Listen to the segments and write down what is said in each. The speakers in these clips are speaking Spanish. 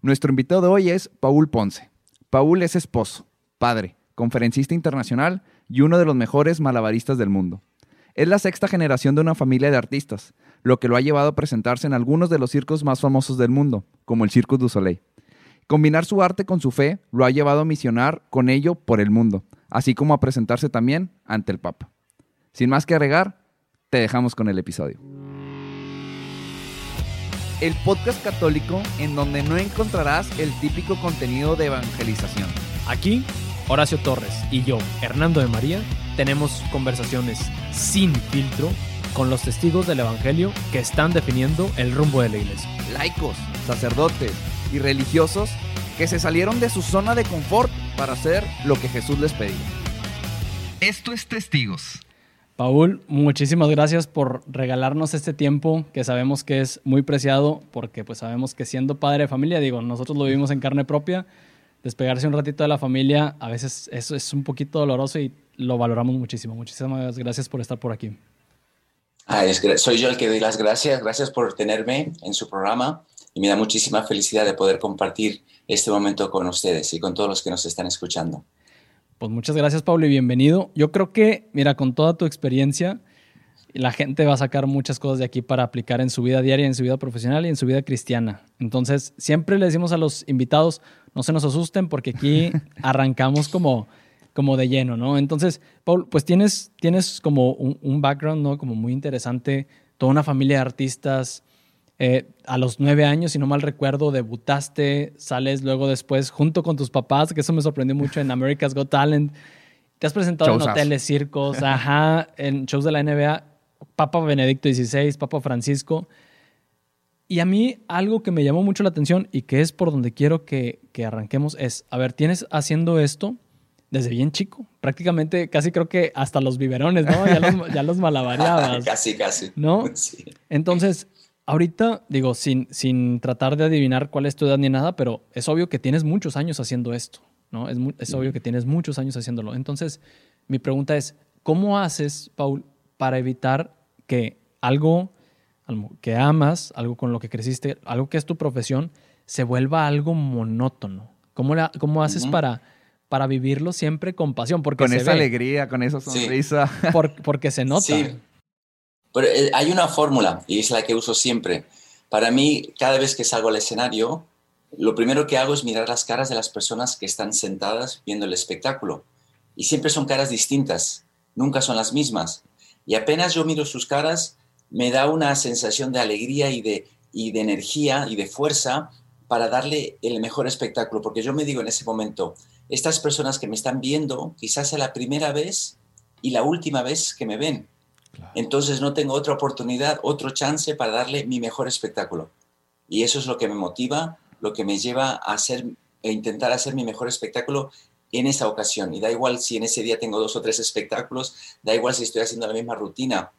Nuestro invitado de hoy es Paul Ponce. Paul es esposo, padre, conferencista internacional y uno de los mejores malabaristas del mundo. Es la sexta generación de una familia de artistas, lo que lo ha llevado a presentarse en algunos de los circos más famosos del mundo, como el Circo du Soleil. Combinar su arte con su fe lo ha llevado a misionar con ello por el mundo, así como a presentarse también ante el Papa. Sin más que agregar, te dejamos con el episodio. El podcast católico en donde no encontrarás el típico contenido de evangelización. Aquí, Horacio Torres y yo, Hernando de María, tenemos conversaciones sin filtro con los testigos del Evangelio que están definiendo el rumbo de la iglesia. Laicos, sacerdotes y religiosos que se salieron de su zona de confort para hacer lo que Jesús les pedía. Esto es Testigos. Paul, muchísimas gracias por regalarnos este tiempo que sabemos que es muy preciado porque pues sabemos que siendo padre de familia, digo, nosotros lo vivimos en carne propia, despegarse un ratito de la familia a veces eso es un poquito doloroso y lo valoramos muchísimo. Muchísimas gracias por estar por aquí. Ah, soy yo el que doy las gracias. Gracias por tenerme en su programa y me da muchísima felicidad de poder compartir este momento con ustedes y con todos los que nos están escuchando. Pues muchas gracias, Pablo, y bienvenido. Yo creo que, mira, con toda tu experiencia, la gente va a sacar muchas cosas de aquí para aplicar en su vida diaria, en su vida profesional y en su vida cristiana. Entonces, siempre le decimos a los invitados, no se nos asusten porque aquí arrancamos como, como de lleno, ¿no? Entonces, Paul, pues tienes, tienes como un, un background, ¿no? Como muy interesante, toda una familia de artistas, eh, a los nueve años, si no mal recuerdo, debutaste, sales luego después junto con tus papás, que eso me sorprendió mucho en America's Got Talent. Te has presentado en hoteles, circos, ajá, en shows de la NBA, Papa Benedicto XVI, Papa Francisco. Y a mí algo que me llamó mucho la atención y que es por donde quiero que, que arranquemos es, a ver, tienes haciendo esto desde bien chico, prácticamente casi creo que hasta los biberones, ¿no? Ya los, ya los malabareabas. casi, casi. ¿No? Sí. Entonces, Ahorita, digo, sin, sin tratar de adivinar cuál es tu edad ni nada, pero es obvio que tienes muchos años haciendo esto, ¿no? Es, es obvio que tienes muchos años haciéndolo. Entonces, mi pregunta es, ¿cómo haces, Paul, para evitar que algo que amas, algo con lo que creciste, algo que es tu profesión, se vuelva algo monótono? ¿Cómo, la, cómo haces para, para vivirlo siempre con pasión? Porque con esa alegría, con esa sonrisa. porque se nota. Sí. Pero eh, hay una fórmula y es la que uso siempre. Para mí, cada vez que salgo al escenario, lo primero que hago es mirar las caras de las personas que están sentadas viendo el espectáculo. Y siempre son caras distintas, nunca son las mismas. Y apenas yo miro sus caras, me da una sensación de alegría y de, energía y de fuerza para darle el mejor espectáculo. Porque yo me digo en ese momento, estas personas que me están viendo, quizás sea la primera vez y la última vez que me ven. Entonces no tengo otra oportunidad, otro chance para darle mi mejor espectáculo. Y eso es lo que me motiva, lo que me lleva a hacer e intentar hacer mi mejor espectáculo en esa ocasión. Y da igual si en ese día tengo dos o tres espectáculos, da igual si estoy haciendo la misma rutina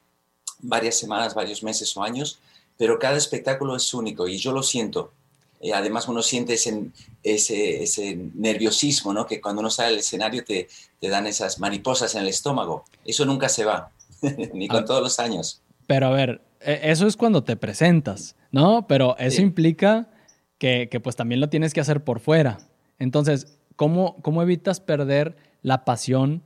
varias semanas, varios meses o años, pero cada espectáculo es único y yo lo siento. Eh, además uno siente ese, ese, nerviosismo, ¿no? que cuando uno sale al escenario te, te dan esas mariposas en el estómago. Eso nunca se va. Ni con todos los años. Pero a ver, e, eso es cuando te presentas, ¿no? Pero eso implica que, pues también lo tienes que hacer por fuera. Entonces, ¿cómo, cómo evitas perder la pasión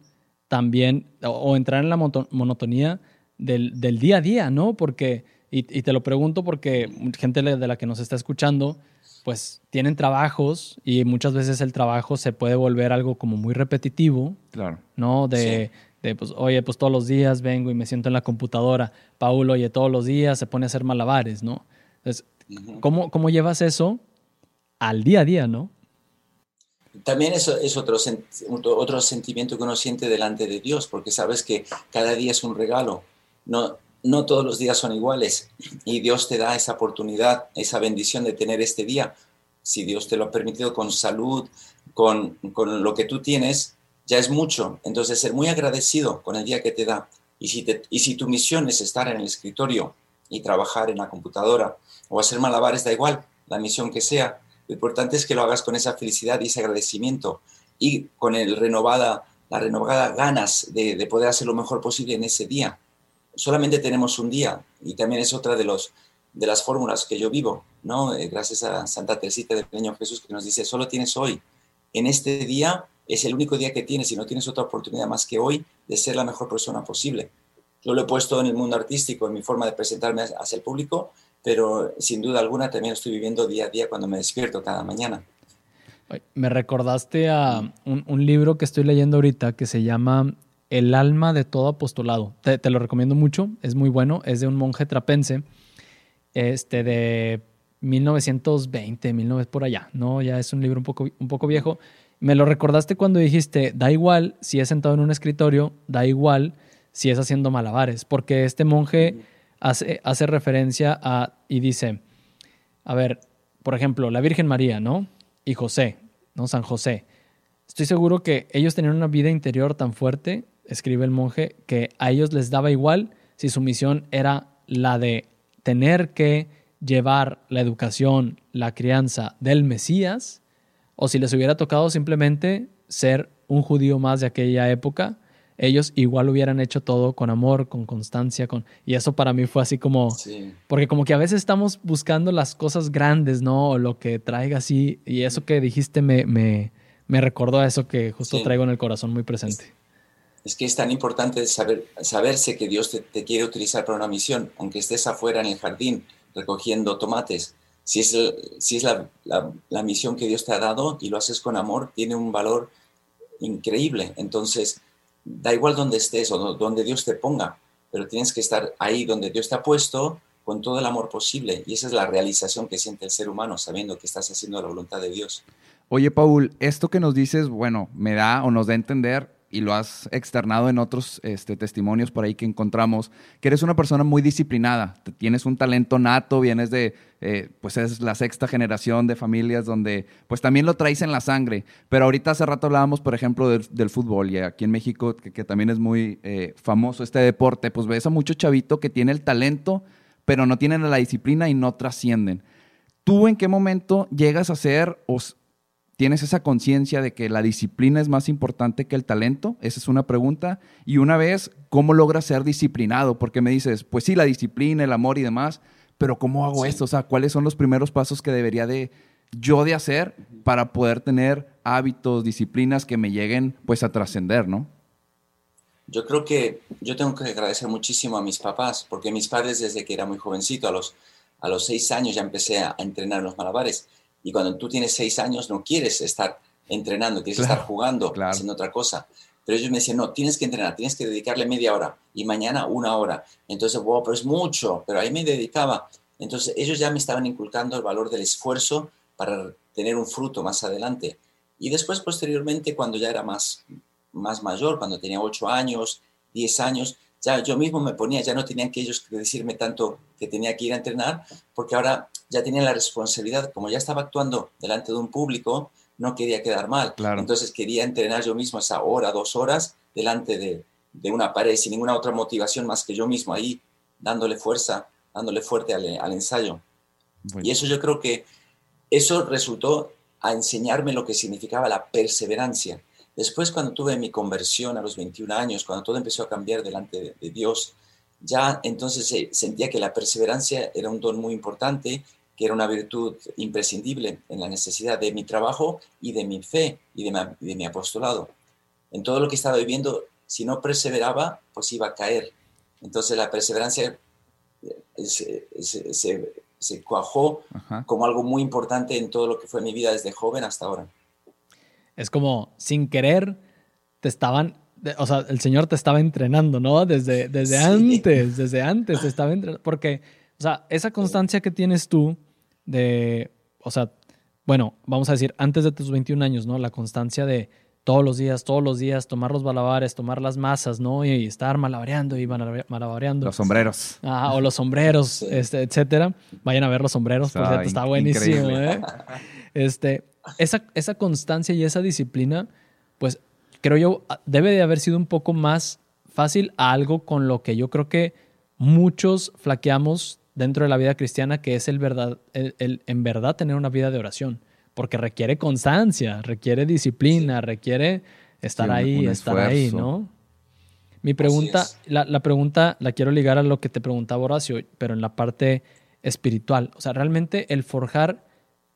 también o, entrar en la monotonía del, día a día, ¿no? Porque, y, te lo pregunto porque gente de la que nos está escuchando, pues tienen trabajos y muchas veces el trabajo se puede volver algo como muy repetitivo. Claro. ¿No? De, de pues, oye, pues todos los días vengo y me siento en la computadora. Paul, oye, todos los días se pone a hacer malabares, ¿no? Entonces, ¿cómo, ¿cómo, llevas eso al día a día, no? También eso es otro, otro sentimiento que uno siente delante de Dios, porque sabes que cada día es un regalo. No, no todos los días son iguales y Dios te da esa oportunidad, esa bendición de tener este día. Si Dios te lo ha permitido con salud, con, con lo que tú tienes, ya es mucho. Entonces, ser muy agradecido con el día que te da. Y si, y si tu misión es estar en el escritorio y trabajar en la computadora o hacer malabares, da igual, la misión que sea. Lo importante es que lo hagas con esa felicidad y ese agradecimiento y con el renovada, la renovada ganas de, de poder hacer lo mejor posible en ese día. Solamente tenemos un día y también es otra de los de las fórmulas que yo vivo, ¿no? Eh, gracias a Santa Teresita del Niño Jesús que nos dice, solo tienes hoy. En este día es el único día que tienes y no tienes otra oportunidad más que hoy de ser la mejor persona posible. Yo lo he puesto en el mundo artístico, en mi forma de presentarme hacia el público, pero sin duda alguna también estoy viviendo día a día cuando me despierto cada mañana. Me recordaste a un, libro que estoy leyendo ahorita que se llama El alma de todo apostolado. Te, te, lo recomiendo mucho, es muy bueno, es de un monje trapense este, de 1920, 19 por allá, ¿no? Ya es un libro un poco, un poco viejo. Me lo recordaste cuando dijiste, da igual si es sentado en un escritorio, da igual si es haciendo malabares, porque este monje hace, hace referencia a, y dice, a ver, por ejemplo, la Virgen María, ¿no? Y José, ¿no? San José. Estoy seguro que ellos tenían una vida interior tan fuerte, escribe el monje, que a ellos les daba igual si su misión era la de tener que llevar la educación, la crianza del Mesías, o si les hubiera tocado simplemente ser un judío más de aquella época, ellos igual hubieran hecho todo con amor, con constancia, con y eso para mí fue así como porque como que a veces estamos buscando las cosas grandes, ¿no? O lo que traiga así y eso que dijiste me, me, me recordó a eso que justo traigo en el corazón muy presente es que es tan importante saber, saberse que Dios te, quiere utilizar para una misión, aunque estés afuera en el jardín recogiendo tomates. Si es, si es la, la, misión que Dios te ha dado y lo haces con amor, tiene un valor increíble. Entonces, da igual donde estés o donde Dios te ponga, pero tienes que estar ahí donde Dios te ha puesto con todo el amor posible. Y esa es la realización que siente el ser humano, sabiendo que estás haciendo la voluntad de Dios. Oye, Paul, esto que nos dices, bueno, me da o nos da a entender y lo has externado en otros este, testimonios por ahí que encontramos, que eres una persona muy disciplinada, tienes un talento nato, vienes de, eh, pues es la sexta generación de familias donde pues también lo traes en la sangre, pero ahorita hace rato hablábamos, por ejemplo, del, fútbol y aquí en México, que, también es muy eh, famoso este deporte, pues ves a mucho chavito que tiene el talento, pero no tienen la disciplina y no trascienden. ¿Tú en qué momento llegas a ser o ¿Tienes esa conciencia de que la disciplina es más importante que el talento? Esa es una pregunta. Y una vez, ¿cómo logras ser disciplinado? Porque me dices, pues sí, la disciplina, el amor y demás, pero ¿cómo hago esto? O sea, ¿cuáles son los primeros pasos que debería de yo de hacer para poder tener hábitos, disciplinas que me lleguen pues a trascender, ¿no? Yo creo que yo tengo que agradecer muchísimo a mis papás, porque mis padres desde que era muy jovencito, a los, a los seis años ya empecé a, entrenar los malabares y cuando tú tienes seis años no quieres estar entrenando, quieres estar jugando, haciendo otra cosa. Pero ellos me decían, no, tienes que entrenar, tienes que dedicarle media hora y mañana una hora. Entonces, wow, pero es mucho, pero ahí me dedicaba. Entonces, ellos ya me estaban inculcando el valor del esfuerzo para tener un fruto más adelante. Y después, posteriormente, cuando ya era más, más mayor, cuando tenía ocho años, diez años, ya yo mismo me ponía, ya no tenían que ellos decirme tanto que tenía que ir a entrenar, porque ahora ya tenía la responsabilidad, como ya estaba actuando delante de un público, no quería quedar mal. Entonces quería entrenar yo mismo esa hora, dos horas, delante de, de, una pared, sin ninguna otra motivación más que yo mismo ahí, dándole fuerza, dándole fuerte al, al ensayo. Y eso yo creo que eso resultó a enseñarme lo que significaba la perseverancia Después, cuando tuve mi conversión a los 21 años, cuando todo empezó a cambiar delante de, Dios, ya entonces eh, sentía que la perseverancia era un don muy importante, que era una virtud imprescindible en la necesidad de mi trabajo y de mi fe y de mi, apostolado. En todo lo que estaba viviendo, si no perseveraba, pues iba a caer. Entonces la perseverancia eh, se, cuajó como algo muy importante en todo lo que fue mi vida desde joven hasta ahora. Es como sin querer te estaban, o sea, el Señor te estaba entrenando, ¿no? Desde, desde antes, desde antes te estaba entrenando. Porque, o sea, esa constancia que tienes tú de, o sea, bueno, vamos a decir, antes de tus 21 años, ¿no? La constancia de todos los días, todos los días, tomar los malabares, tomar las masas, ¿no? Y estar malabareando y malabareando. Los sombreros. Ah, o los sombreros, este, etcétera. Vayan a ver los sombreros, por cierto, está buenísimo, ¿eh? Este, esa, esa constancia y esa disciplina, pues creo yo, debe de haber sido un poco más fácil a algo con lo que yo creo que muchos flaqueamos dentro de la vida cristiana, que es el verdad, el, en verdad tener una vida de oración, porque requiere constancia, requiere disciplina, requiere estar ahí, estar ahí, ¿no? Mi pregunta, la, la, pregunta la quiero ligar a lo que te preguntaba Horacio, pero en la parte espiritual. O sea, realmente el forjar,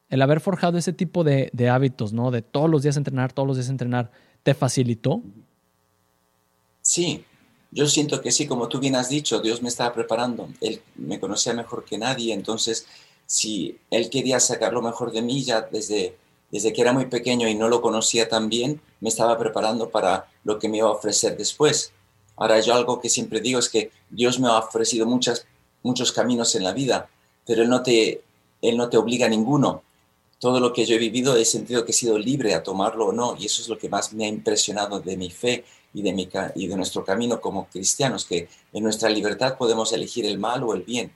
el haber forjado ese tipo de, hábitos, ¿no? De todos los días entrenar, todos los días entrenar, ¿te facilitó? Sí, yo siento que sí, como tú bien has dicho, Dios me estaba preparando. Él me conocía mejor que nadie, entonces si Él quería sacar lo mejor de mí ya desde, desde que era muy pequeño y no lo conocía tan bien, me estaba preparando para lo que me iba a ofrecer después. Ahora yo algo que siempre digo es que Dios me ha ofrecido muchas, muchos caminos en la vida, pero Él no, te, él no te obliga a ninguno. Todo lo que yo he vivido he sentido que he sido libre a tomarlo o no, y eso es lo que más me ha impresionado de mi fe y de, mi, y de nuestro camino como cristianos, que en nuestra libertad podemos elegir el mal o el bien.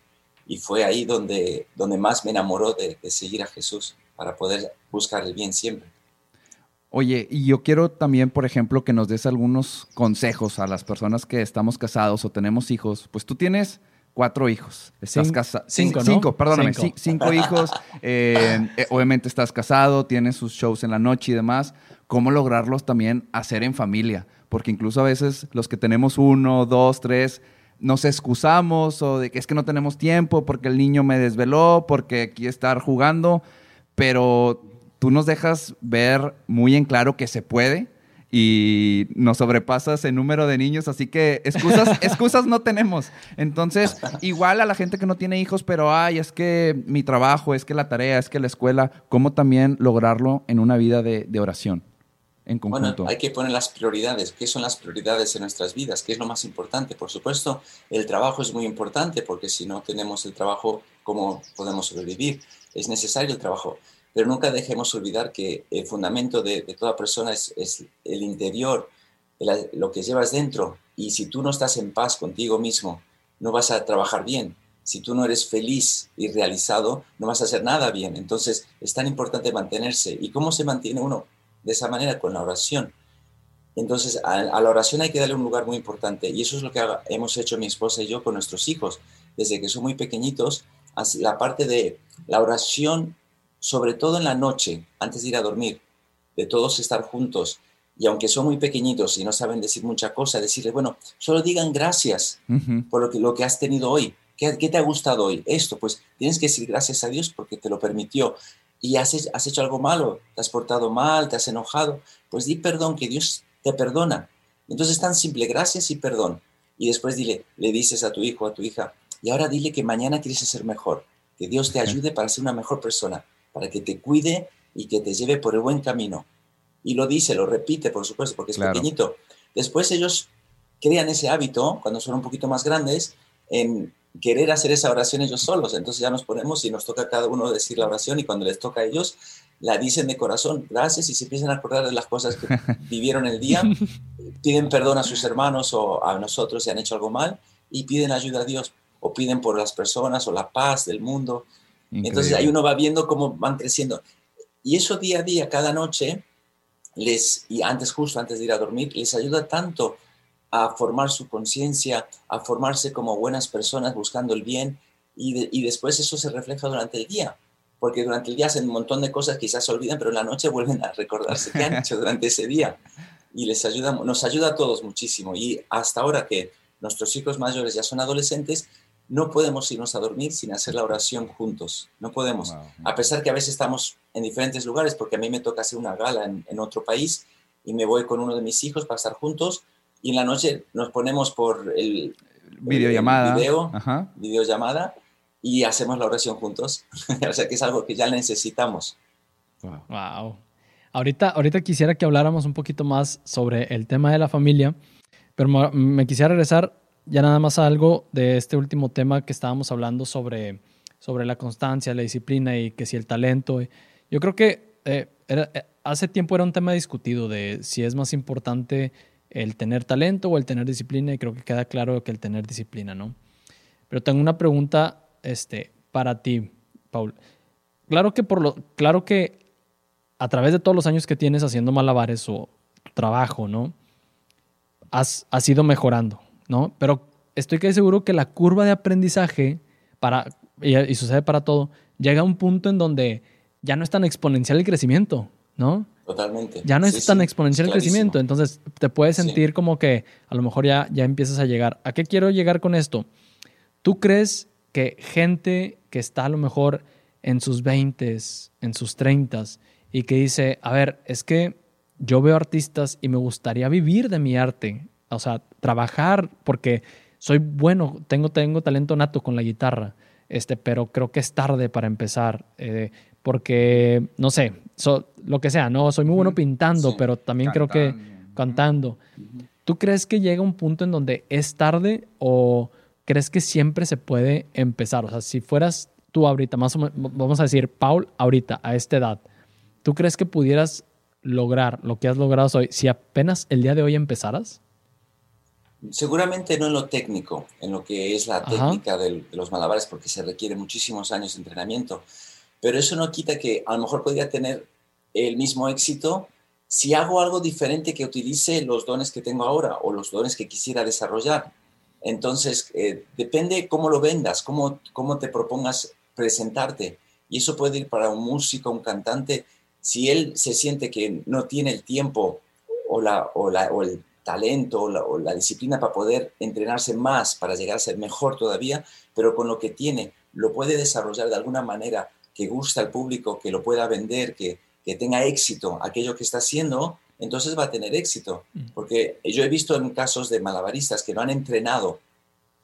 Y fue ahí donde, donde más me enamoró de, de seguir a Jesús, para poder buscar el bien siempre. Oye, y yo quiero también, por ejemplo, que nos des algunos consejos a las personas que estamos casados o tenemos hijos. Pues tú tienes cuatro hijos. Estás casado. Cinco, ¿no? Cinco, perdóname. Cinco, cinco hijos. Eh, eh, obviamente estás casado, tienes sus shows en la noche y demás. ¿Cómo lograrlos también hacer en familia? Porque incluso a veces los que tenemos uno, dos, tres, nos excusamos o de que es que no tenemos tiempo porque el niño me desveló, porque aquí estar jugando, pero tú nos dejas ver muy en claro que se puede y nos sobrepasas el número de niños, así que excusas, excusas no tenemos. Entonces, igual a la gente que no tiene hijos, pero ay, es que mi trabajo, es que la tarea, es que la escuela, ¿cómo también lograrlo en una vida de, de oración? En conjunto. Bueno, hay que poner las prioridades. ¿Qué son las prioridades en nuestras vidas? ¿Qué es lo más importante? Por supuesto, el trabajo es muy importante porque si no tenemos el trabajo, ¿cómo podemos sobrevivir? Es necesario el trabajo. Pero nunca dejemos olvidar que el fundamento de, toda persona es, el interior, lo que llevas dentro. Y si tú no estás en paz contigo mismo, no vas a trabajar bien. Si tú no eres feliz y realizado, no vas a hacer nada bien. Entonces es tan importante mantenerse. ¿Y cómo se mantiene uno de esa manera? Con la oración. Entonces a la oración hay que darle un lugar muy importante. Y eso es lo que hemos hecho mi esposa y yo con nuestros hijos. Desde que son muy pequeñitos, la parte de la oración sobre todo en la noche, antes de ir a dormir, de todos estar juntos. Y aunque son muy pequeñitos y no saben decir mucha cosa, decirle, bueno, solo digan gracias uh -huh. por lo que, lo que has tenido hoy. ¿Qué, ¿Qué, te ha gustado hoy? Esto, pues tienes que decir gracias a Dios porque te lo permitió. Y has, has hecho algo malo, te has portado mal, te has enojado, pues di perdón, que Dios te perdona. Entonces es tan simple, gracias y perdón. Y después dile, le dices a tu hijo, a tu hija, y ahora dile que mañana quieres ser mejor, que Dios te ayude para ser una mejor persona para que te cuide y que te lleve por el buen camino. Y lo dice, lo repite, por supuesto, porque es claro. pequeñito. Después ellos crean ese hábito, cuando son un poquito más grandes, en querer hacer esa oración ellos solos. Entonces ya nos ponemos y nos toca a cada uno decir la oración y cuando les toca a ellos, la dicen de corazón, gracias, y se empiezan a acordar de las cosas que vivieron el día, piden perdón a sus hermanos o a nosotros si han hecho algo mal y piden ayuda a Dios o piden por las personas o la paz del mundo. Increíble. Entonces ahí uno va viendo cómo van creciendo. Y eso día a día, cada noche, les, y antes, justo antes de ir a dormir, les ayuda tanto a formar su conciencia, a formarse como buenas personas buscando el bien, y, de, y, después eso se refleja durante el día, porque durante el día hacen un montón de cosas, quizás se olvidan, pero en la noche vuelven a recordarse qué han hecho durante ese día. Y les ayuda, nos ayuda a todos muchísimo. Y hasta ahora que nuestros hijos mayores ya son adolescentes, no podemos irnos a dormir sin hacer la oración juntos. No podemos. Wow. A pesar que a veces estamos en diferentes lugares, porque a mí me toca hacer una gala en, en, otro país y me voy con uno de mis hijos para estar juntos y en la noche nos ponemos por el, videollamada, el video, Ajá. videollamada y hacemos la oración juntos. o sea que es algo que ya necesitamos. Wow. wow. Ahorita, ahorita quisiera que habláramos un poquito más sobre el tema de la familia, pero me quisiera regresar ya nada más algo de este último tema que estábamos hablando sobre, sobre la constancia, la disciplina y que si el talento. Yo creo que eh, era, eh, hace tiempo era un tema discutido de si es más importante el tener talento o el tener disciplina y creo que queda claro que el tener disciplina, ¿no? Pero tengo una pregunta este, para ti, Paul. Claro que, por lo, claro que a través de todos los años que tienes haciendo malabares o trabajo, ¿no? Has, has ido mejorando, ¿no? Pero estoy casi seguro que la curva de aprendizaje, para, y, y, sucede para todo, llega a un punto en donde ya no es tan exponencial el crecimiento, ¿no? Totalmente. Ya no es tan sí, exponencial el crecimiento, entonces te puedes sentir sí. como que a lo mejor ya, ya empiezas a llegar. ¿A qué quiero llegar con esto? ¿Tú crees que gente que está a lo mejor en sus 20, en sus 30 y que dice, a ver, es que yo veo artistas y me gustaría vivir de mi arte, o sea, trabajar porque soy bueno, tengo, tengo talento nato con la guitarra, este, pero creo que es tarde para empezar, eh, porque, no sé, lo que sea, no, soy muy bueno pintando, pero también creo que cantando. ¿Tú crees que llega un punto en donde es tarde o crees que siempre se puede empezar? O sea, si fueras tú ahorita, más o menos, vamos a decir, Paul, ahorita, a esta edad, ¿tú crees que pudieras lograr lo que has logrado hoy si apenas el día de hoy empezaras? Seguramente no en lo técnico, en lo que es la técnica de los malabares, porque se requiere muchísimos años de entrenamiento, pero eso no quita que a lo mejor podría tener el mismo éxito si hago algo diferente que utilice los dones que tengo ahora o los dones que quisiera desarrollar. Entonces, eh, depende cómo lo vendas, cómo, cómo te propongas presentarte. Y eso puede ir para un músico, un cantante, si él se siente que no tiene el tiempo o, la, o, la, o el talento o la, disciplina para poder entrenarse más, para llegar a ser mejor todavía, pero con lo que tiene lo puede desarrollar de alguna manera que gusta al público, que lo pueda vender, que, que tenga éxito aquello que está haciendo, entonces va a tener éxito. Mm. Porque yo he visto en casos de malabaristas que no han entrenado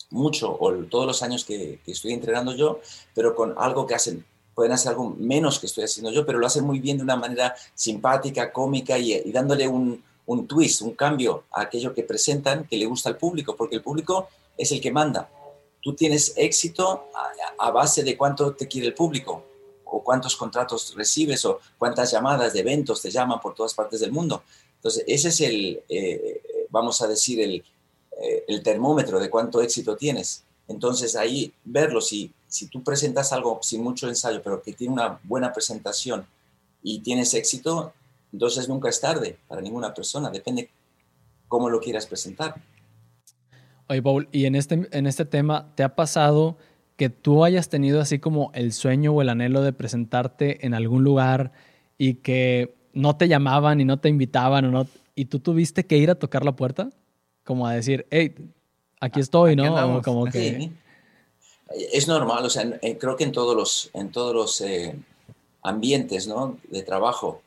mucho o todos los años que, que estoy entrenando yo, pero con algo que hacen pueden hacer algo menos que estoy haciendo yo, pero lo hacen muy bien de una manera simpática, cómica y, dándole un, un, twist, un cambio a aquello que presentan que le gusta al público, porque el público es el que manda. Tú tienes éxito a, base de cuánto te quiere el público, o cuántos contratos recibes, o cuántas llamadas de eventos te llaman por todas partes del mundo. Entonces, ese es el, eh, vamos a decir, el, eh, el termómetro de cuánto éxito tienes. Entonces, ahí verlo, si si tú presentas algo sin mucho ensayo, pero que tiene una buena presentación y tienes éxito, entonces nunca es tarde para ninguna persona, depende cómo lo quieras presentar. Oye, Paul, y en este, en este tema, ¿te ha pasado que tú hayas tenido así como el sueño o el anhelo de presentarte en algún lugar y que no te llamaban y no te invitaban o no, y tú tuviste que ir a tocar la puerta? Como a decir, hey, aquí estoy, ¿no? como que es normal, o sea, creo que en todos los, en todos los eh, ambientes ¿no? de trabajo,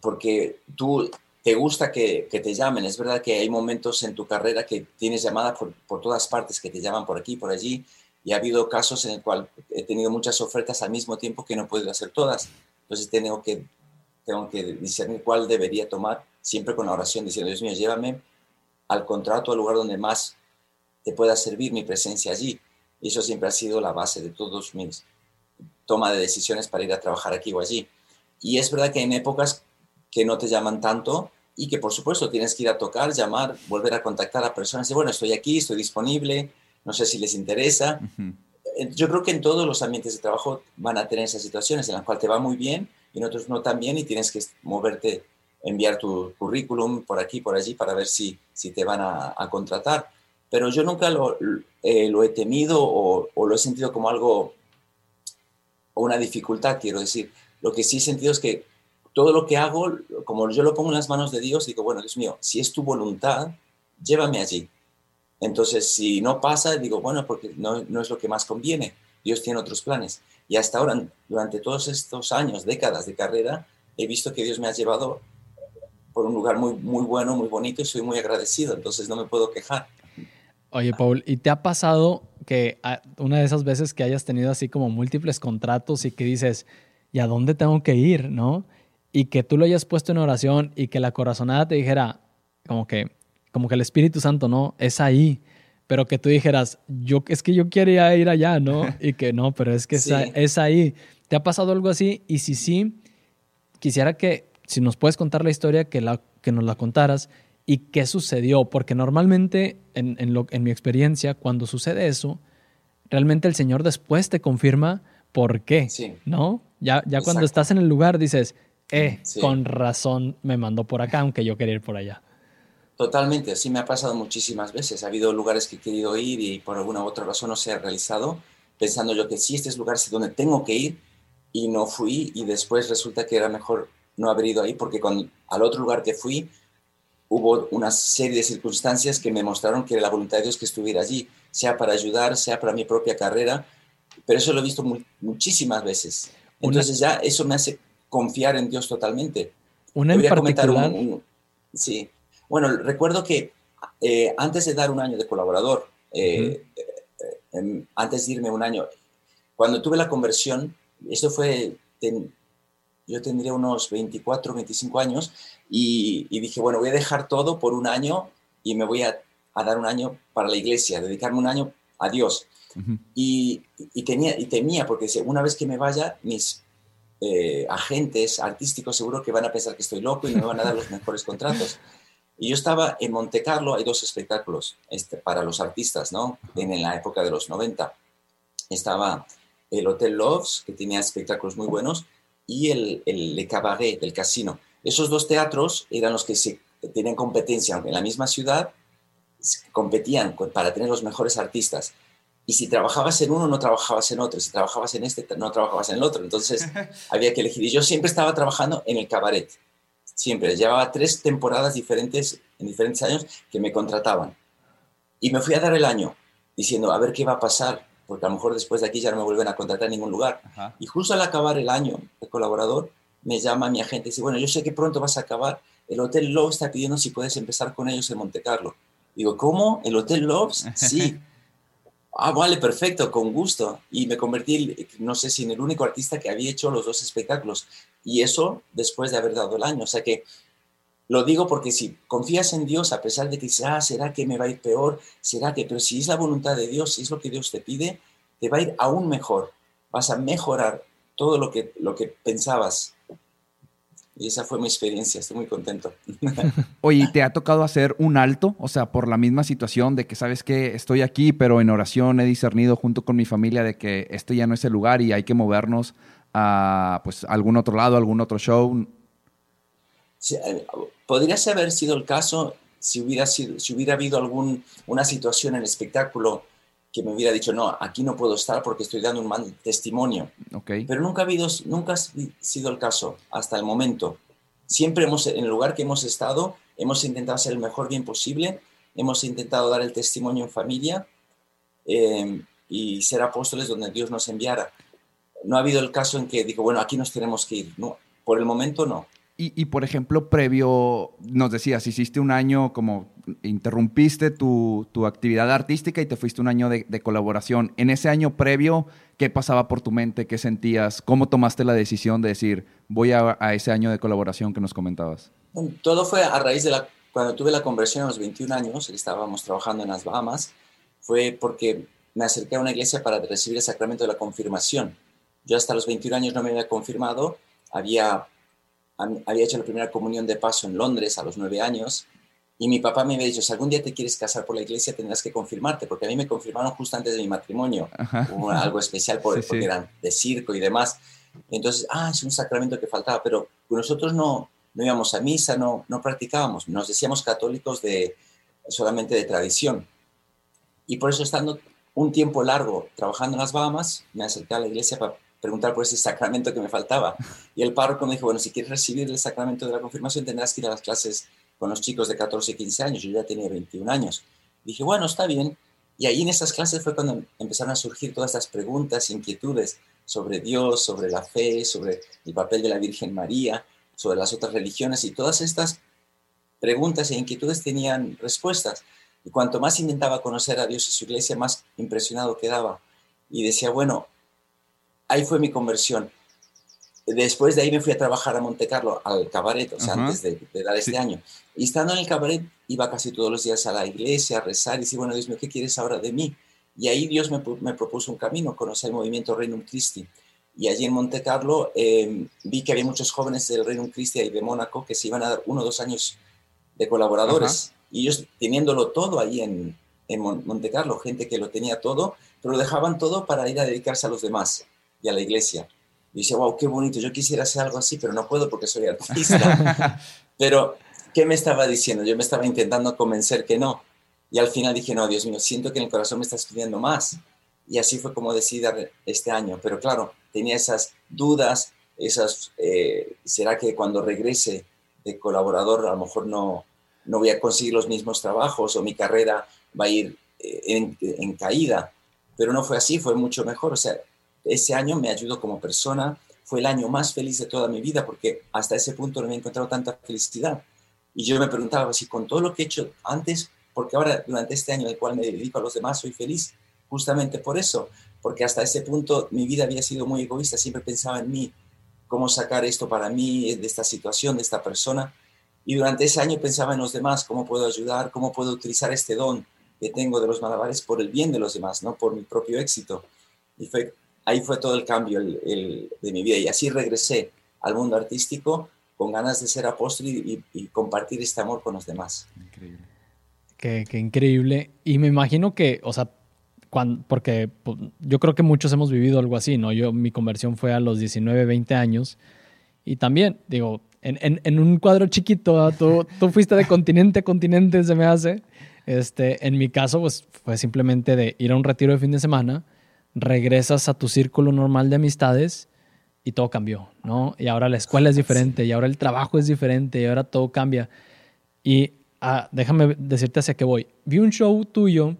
porque tú te gusta que, que, te llamen, es verdad que hay momentos en tu carrera que tienes llamadas por, por, todas partes, que te llaman por aquí, por allí, y ha habido casos en el cual he tenido muchas ofertas al mismo tiempo que no he podido hacer todas, entonces tengo que, tengo que discernir cuál debería tomar, siempre con la oración, diciendo, Dios mío, llévame al contrato, al lugar donde más te pueda servir mi presencia allí y eso siempre ha sido la base de todos mis toma de decisiones para ir a trabajar aquí o allí. Y es verdad que en épocas que no te llaman tanto y que por supuesto tienes que ir a tocar, llamar, volver a contactar a personas y bueno, estoy aquí, estoy disponible, no sé si les interesa. Eh, yo creo que en todos los ambientes de trabajo van a tener esas situaciones en las cuales te va muy bien y en otros no tan bien y tienes que moverte, enviar tu currículum por aquí, por allí para ver si, si te van a, a contratar pero yo nunca lo, eh, lo he temido o, o, lo he sentido como algo, o una dificultad, quiero decir. Lo que sí he sentido es que todo lo que hago, como yo lo pongo en las manos de Dios, digo, bueno, Dios mío, si es tu voluntad, llévame allí. Entonces, si no pasa, digo, bueno, porque no, no es lo que más conviene. Dios tiene otros planes. Y hasta ahora, durante todos estos años, décadas de carrera, he visto que Dios me ha llevado por un lugar muy, muy bueno, muy bonito y soy muy agradecido. Entonces, no me puedo quejar. Oye, Paul, ¿y te ha pasado que ah, una de esas veces que hayas tenido así como múltiples contratos y que dices, ¿y a dónde tengo que ir? ¿No? Y que tú lo hayas puesto en oración y que la corazonada te dijera, como que, como que el Espíritu Santo, ¿no? Es ahí. Pero que tú dijeras, yo, es que yo quería ir allá, ¿no? Y que no, pero es que es, ahí. ¿Te ha pasado algo así? Y si sí, quisiera que, si nos puedes contar la historia, que, la, que nos la contaras y qué sucedió, porque normalmente en, en, mi experiencia, cuando sucede eso, realmente el Señor después te confirma por qué, ¿no? Ya, ya cuando estás en el lugar dices, eh, con razón me mandó por acá, aunque yo quería ir por allá. Totalmente, sí me ha pasado muchísimas veces. Ha habido lugares que he querido ir y por alguna u otra razón no se ha realizado, pensando yo que sí, este es el lugar donde tengo que ir y no fui y después resulta que era mejor no haber ido ahí porque cuando, al otro lugar que fui hubo una serie de circunstancias que me mostraron que era la voluntad de Dios que estuviera allí, sea para ayudar, sea para mi propia carrera, pero eso lo he visto muchísimas veces. Entonces ya eso me hace confiar en Dios totalmente. Una en particular. sí. Bueno, recuerdo que eh, antes de dar un año de colaborador, eh, eh, antes de irme un año, cuando tuve la conversión, eso fue, yo tendría unos 24, 25 años, y, dije, bueno, voy a dejar todo por un año y me voy a, dar un año para la iglesia, dedicarme un año a Dios. Y, tenía, y temía, porque una vez que me vaya, mis agentes artísticos seguro que van a pensar que estoy loco y no me van a dar los mejores contratos. Y yo estaba en Monte Carlo, hay dos espectáculos este, para los artistas, ¿no? En, la época de los 90. Estaba el Hotel Loves, que tenía espectáculos muy buenos, y el, el Le Cabaret del casino. Esos dos teatros eran los que se, tenían competencia, aunque en la misma ciudad competían para tener los mejores artistas. Y si trabajabas en uno, no trabajabas en otro. Si trabajabas en este, no trabajabas en el otro. Entonces había que elegir. Y yo siempre estaba trabajando en el cabaret siempre. Llevaba tres temporadas diferentes en diferentes años que me contrataban. Y me fui a dar el año diciendo, a ver qué va a pasar, porque a lo mejor después de aquí ya no me vuelven a contratar en ningún lugar. Y justo al acabar el año de colaborador, me llama mi agente y dice, bueno, yo sé que pronto vas a acabar, el Hotel Love está pidiendo si puedes empezar con ellos en Monte Carlo. Digo, ¿cómo? ¿El Hotel Loves? Sí. Ah, vale, perfecto, con gusto. Y me convertí, no sé si en el único artista que había hecho los dos espectáculos. Y eso después de haber dado el año. O sea que lo digo porque si confías en Dios, a pesar de que dices, ah, ¿será que me va a ir peor? ¿Será que? Pero si es la voluntad de Dios, si es lo que Dios te pide, te va a ir aún mejor. Vas a mejorar todo lo que, lo que pensabas y esa fue mi experiencia, estoy muy contento. Oye, ¿te ha tocado hacer un alto? O sea, por la misma situación de que sabes que estoy aquí, pero en oración he discernido junto con mi familia de que este ya no es el lugar y hay que movernos a pues algún otro lado, algún otro show. Eh, podría haber sido el caso si hubiera, sido, si hubiera habido alguna situación en el espectáculo que me hubiera dicho, no, aquí no puedo estar porque estoy dando un mal testimonio. Okay. Pero nunca ha, habido, nunca ha sido el caso hasta el momento. Siempre hemos, en el lugar que hemos estado, hemos intentado hacer el mejor bien posible, hemos intentado dar el testimonio en familia eh, y ser apóstoles donde Dios nos enviara. No ha habido el caso en que digo, bueno, aquí nos tenemos que ir. No, por el momento no. Y, por ejemplo, previo, nos decías, hiciste un año como interrumpiste tu, actividad artística y te fuiste un año de, colaboración. En ese año previo, ¿qué pasaba por tu mente? ¿Qué sentías? ¿Cómo tomaste la decisión de decir, voy a, ese año de colaboración que nos comentabas? Todo fue a raíz de la, cuando tuve la conversión a los 21 años, estábamos trabajando en las Bahamas, fue porque me acerqué a una iglesia para recibir el sacramento de la confirmación. Yo hasta los 21 años no me había confirmado, había había hecho la primera comunión de paso en Londres a los nueve años y mi papá me había dicho, si algún día te quieres casar por la iglesia tendrás que confirmarte, porque a mí me confirmaron justo antes de mi matrimonio, algo especial por, porque eran de circo y demás. Entonces, ah, es un sacramento que faltaba, pero nosotros no, no íbamos a misa, no, no practicábamos, nos decíamos católicos de, solamente de tradición. Y por eso estando un tiempo largo trabajando en las Bahamas, me acerqué a la iglesia para preguntar por ese sacramento que me faltaba. Y el párroco me dijo, bueno, si quieres recibir el sacramento de la confirmación tendrás que ir a las clases con los chicos de 14 y 15 años. Yo ya tenía 21 años. Dije, bueno, está bien. Y ahí en esas clases fue cuando empezaron a surgir todas estas preguntas, inquietudes sobre Dios, sobre la fe, sobre el papel de la Virgen María, sobre las otras religiones. Y todas estas preguntas e inquietudes tenían respuestas. Y cuanto más intentaba conocer a Dios y su iglesia, más impresionado quedaba. Y decía, bueno, ahí fue mi conversión. Después de ahí me fui a trabajar a Monte Carlo, al cabaret, o sea, antes de, dar este año. Y estando en el cabaret, iba casi todos los días a la iglesia a rezar y decir, bueno, Dios mío, ¿qué quieres ahora de mí? Y ahí Dios me, propuso un camino, conocer el movimiento Reino Christi. Y allí en Monte Carlo em, vi que había muchos jóvenes del Reino Christi y de Mónaco que se iban a dar uno o dos años de colaboradores. Y ellos teniéndolo todo ahí en, en Monte Carlo, gente que lo tenía todo, pero lo dejaban todo para ir a dedicarse a los demás y a la iglesia. Y dice, wow, qué bonito, yo quisiera hacer algo así, pero no puedo porque soy artista. pero, ¿qué me estaba diciendo? Yo me estaba intentando convencer que no. Y al final dije, no, Dios mío, siento que en el corazón me está escribiendo más. Y así fue como decidí este año. Pero claro, tenía esas dudas, esas, eh, ¿será que cuando regrese de colaborador a lo mejor no, no voy a conseguir los mismos trabajos o mi carrera va a ir eh, en, en caída? Pero no fue así, fue mucho mejor. O sea, ese año me ayudó como persona, fue el año más feliz de toda mi vida porque hasta ese punto no he encontrado tanta felicidad. Y yo me preguntaba si con todo lo que he hecho antes, porque ahora durante este año en el cual me dedico a los demás soy feliz, justamente por eso, porque hasta ese punto mi vida había sido muy egoísta, siempre pensaba en mí, cómo sacar esto para mí, de esta situación, de esta persona. Y durante ese año pensaba en los demás, cómo puedo ayudar, cómo puedo utilizar este don que tengo de los malabares por el bien de los demás, no por mi propio éxito. Y fue, ahí fue todo el cambio de mi vida. Y así regresé al mundo artístico con ganas de ser apóstol y, compartir este amor con los demás. Increíble. Qué, qué, increíble. Y me imagino que, o sea, porque pues, yo creo que muchos hemos vivido algo así, ¿no? Yo, mi conversión fue a los 19, 20 años. Y también, digo, en, en, un cuadro chiquito, tú, tú, fuiste de continente a continente, se me hace. Este, en mi caso, pues fue simplemente de ir a un retiro de fin de semana, regresas a tu círculo normal de amistades y todo cambió, ¿no? Y ahora la escuela es diferente, y ahora el trabajo es diferente, y ahora todo cambia. Y ah, déjame decirte hacia qué voy. Vi un show tuyo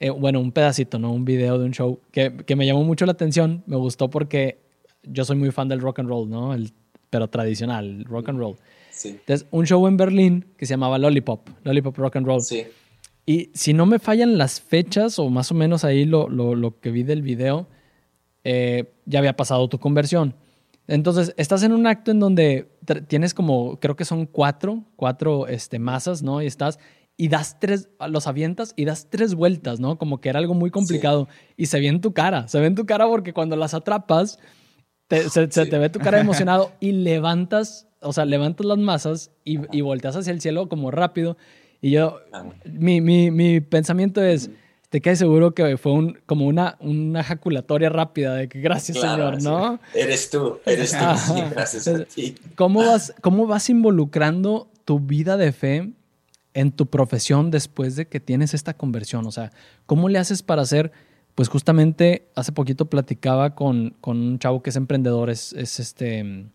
eh, bueno, un pedacito, ¿no? Un video de un show que, que, me llamó mucho la atención. Me gustó porque yo soy muy fan del rock and roll, ¿no? El, pero tradicional, rock and roll. Sí. Entonces, un show en Berlín que se llamaba Lollipop, Lollipop Rock and Roll. Sí. Y si no me fallan las fechas, o más o menos ahí lo, lo, lo que vi del video, eh, ya había pasado tu conversión. Entonces, estás en un acto en donde tienes como, creo que son cuatro, cuatro este, masas, ¿no? Y estás, y das tres, los avientas y das tres vueltas, ¿no? Como que era algo muy complicado. Y se ve en tu cara, se ve en tu cara porque cuando las atrapas, se, te ve tu cara emocionado y levantas, o sea, levantas las masas y, y volteas hacia el cielo como rápido. Y yo, mi, mi, mi pensamiento es, te quedas seguro que fue un, como una, una ejaculatoria rápida de que gracias Señor, ¿no? Eres tú, eres tú, sí, gracias a ti. ¿Cómo vas, ¿Cómo vas involucrando tu vida de fe en tu profesión después de que tienes esta conversión? O sea, ¿cómo le haces para hacer? Pues justamente hace poquito platicaba con, con un chavo que es emprendedor, es, es, este,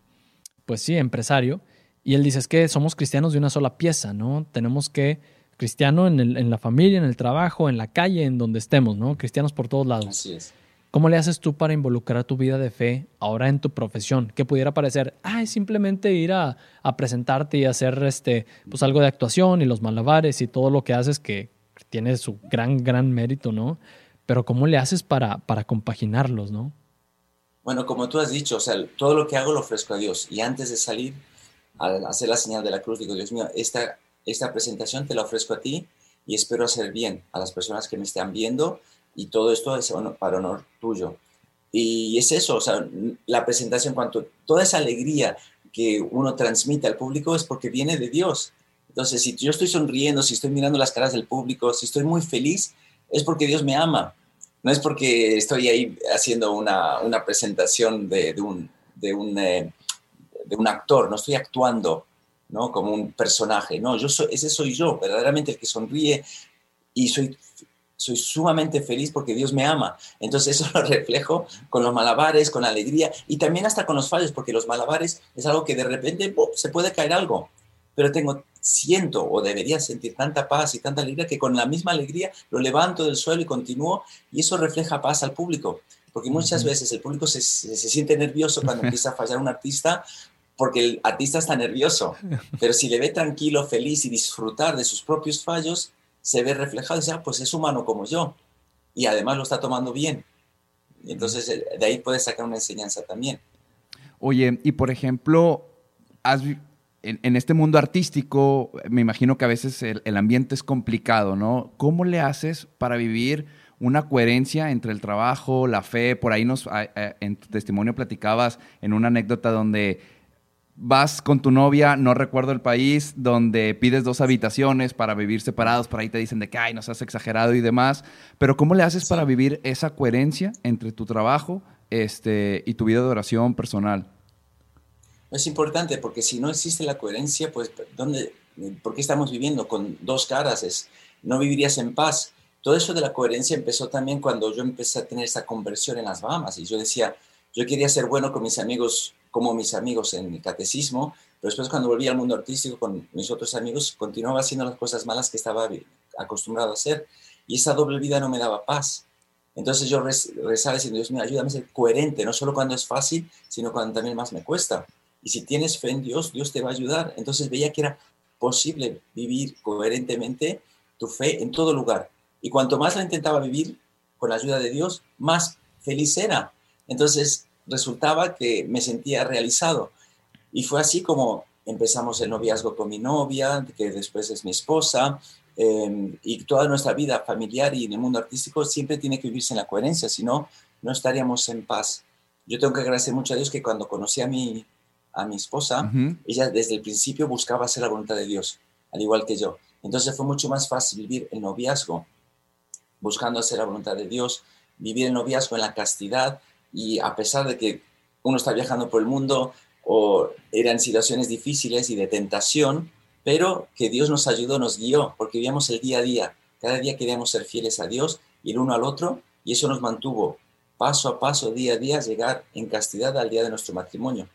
pues sí, empresario, y él dice, es que somos cristianos de una sola pieza, ¿no? Tenemos que, cristiano en, el, en la familia, en el trabajo, en la calle, en donde estemos, ¿no? Cristianos por todos lados. Así es. ¿Cómo le haces tú para involucrar tu vida de fe ahora en tu profesión? Que pudiera parecer, ah, es simplemente ir a, presentarte y hacer este, pues algo de actuación y los malabares y todo lo que haces que tiene su gran, gran mérito, ¿no? Pero ¿cómo le haces para, para compaginarlos, no? Bueno, como tú has dicho, o sea, todo lo que hago lo ofrezco a Dios. Y antes de salir, al hacer la señal de la cruz, digo, Dios mío, esta, esta presentación te la ofrezco a ti y espero hacer bien a las personas que me están viendo y todo esto es para honor tuyo. Y es eso, o sea, la presentación, cuanto toda esa alegría que uno transmite al público es porque viene de Dios. Entonces, si yo estoy sonriendo, si estoy mirando las caras del público, si estoy muy feliz, es porque Dios me ama. No es porque estoy ahí haciendo una, una presentación de, un, de, un, eh, de un actor, no estoy actuando ¿no? como un personaje. No, yo soy, ese soy yo, verdaderamente el que sonríe y soy soy sumamente feliz porque Dios me ama. Entonces eso lo reflejo con los malabares, con alegría y también hasta con los fallos, porque los malabares es algo que de repente se puede caer algo, pero tengo, siento o debería sentir tanta paz y tanta alegría que con la misma alegría lo levanto del suelo y continúo y eso refleja paz al público, porque muchas veces el público se, se siente nervioso cuando empieza a fallar un artista porque el artista está nervioso, pero si le ve tranquilo, feliz y disfrutar de sus propios fallos, se ve reflejado y dice, ah, pues es humano como yo. Y además lo está tomando bien. Y entonces eh, de ahí puedes sacar una enseñanza también. Oye, y por ejemplo, en, este mundo artístico, me imagino que a veces el, ambiente es complicado, ¿no? ¿Cómo le haces para vivir una coherencia entre el trabajo, la fe? Por ahí nos, en tu testimonio platicabas en una anécdota donde vas con tu novia, no recuerdo el país, donde pides dos habitaciones para vivir separados, por ahí te dicen de que, ay, nos has exagerado y demás, pero ¿cómo le haces para vivir esa coherencia entre tu trabajo este, y tu vida de oración personal? Es importante porque si no existe la coherencia, pues, ¿dónde, ¿por qué estamos viviendo con dos caras? Es, no vivirías en paz. Todo eso de la coherencia empezó también cuando yo empecé a tener esa conversión en las Bahamas y yo decía, yo quería ser bueno con mis amigos como mis amigos en el catecismo, pero después cuando volví al mundo artístico con mis otros amigos, continuaba haciendo las cosas malas que estaba acostumbrado a hacer. Y esa doble vida no me daba paz. Entonces yo rezaba diciendo, Dios mío, ayúdame a ser coherente, no solo cuando es fácil, sino cuando también más me cuesta. Y si tienes fe en Dios, Dios te va a ayudar. Entonces veía que era posible vivir coherentemente tu fe en todo lugar. Y cuanto más la intentaba vivir con la ayuda de Dios, más feliz era. Entonces resultaba que me sentía realizado. Y fue así como empezamos el noviazgo con mi novia, que después es mi esposa, em, y toda nuestra vida familiar y en el mundo artístico siempre tiene que vivirse en la coherencia, si no, no estaríamos en paz. Yo tengo que agradecer mucho a Dios que cuando conocí a mi, a mi esposa, ella desde el principio buscaba hacer la voluntad de Dios, al igual que yo. Entonces fue mucho más fácil vivir el noviazgo buscando hacer la voluntad de Dios, vivir el noviazgo en la castidad y a pesar de que uno está viajando por el mundo o eran situaciones difíciles y de tentación, pero que Dios nos ayudó, nos guió, porque vivíamos el día a día. Cada día queríamos ser fieles a Dios, ir uno al otro, y eso nos mantuvo paso a paso, día a día, llegar en castidad al día de nuestro matrimonio.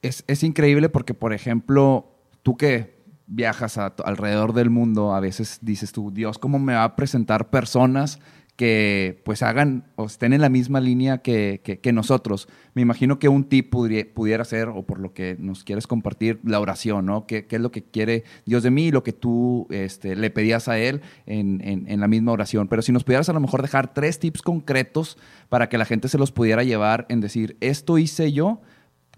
Es, es increíble porque, por ejemplo, tú que viajas alrededor del mundo, a veces dices tú, Dios, ¿cómo me va a presentar personas que pues hagan o estén en la misma línea que, que, nosotros. Me imagino que un tip pudiera ser, o por lo que nos quieres compartir, la oración, ¿no? ¿Qué, qué es lo que quiere Dios de mí y lo que tú este, le pedías a Él en, en, en, la misma oración? Pero si nos pudieras a lo mejor dejar tres tips concretos para que la gente se los pudiera llevar en decir, esto hice yo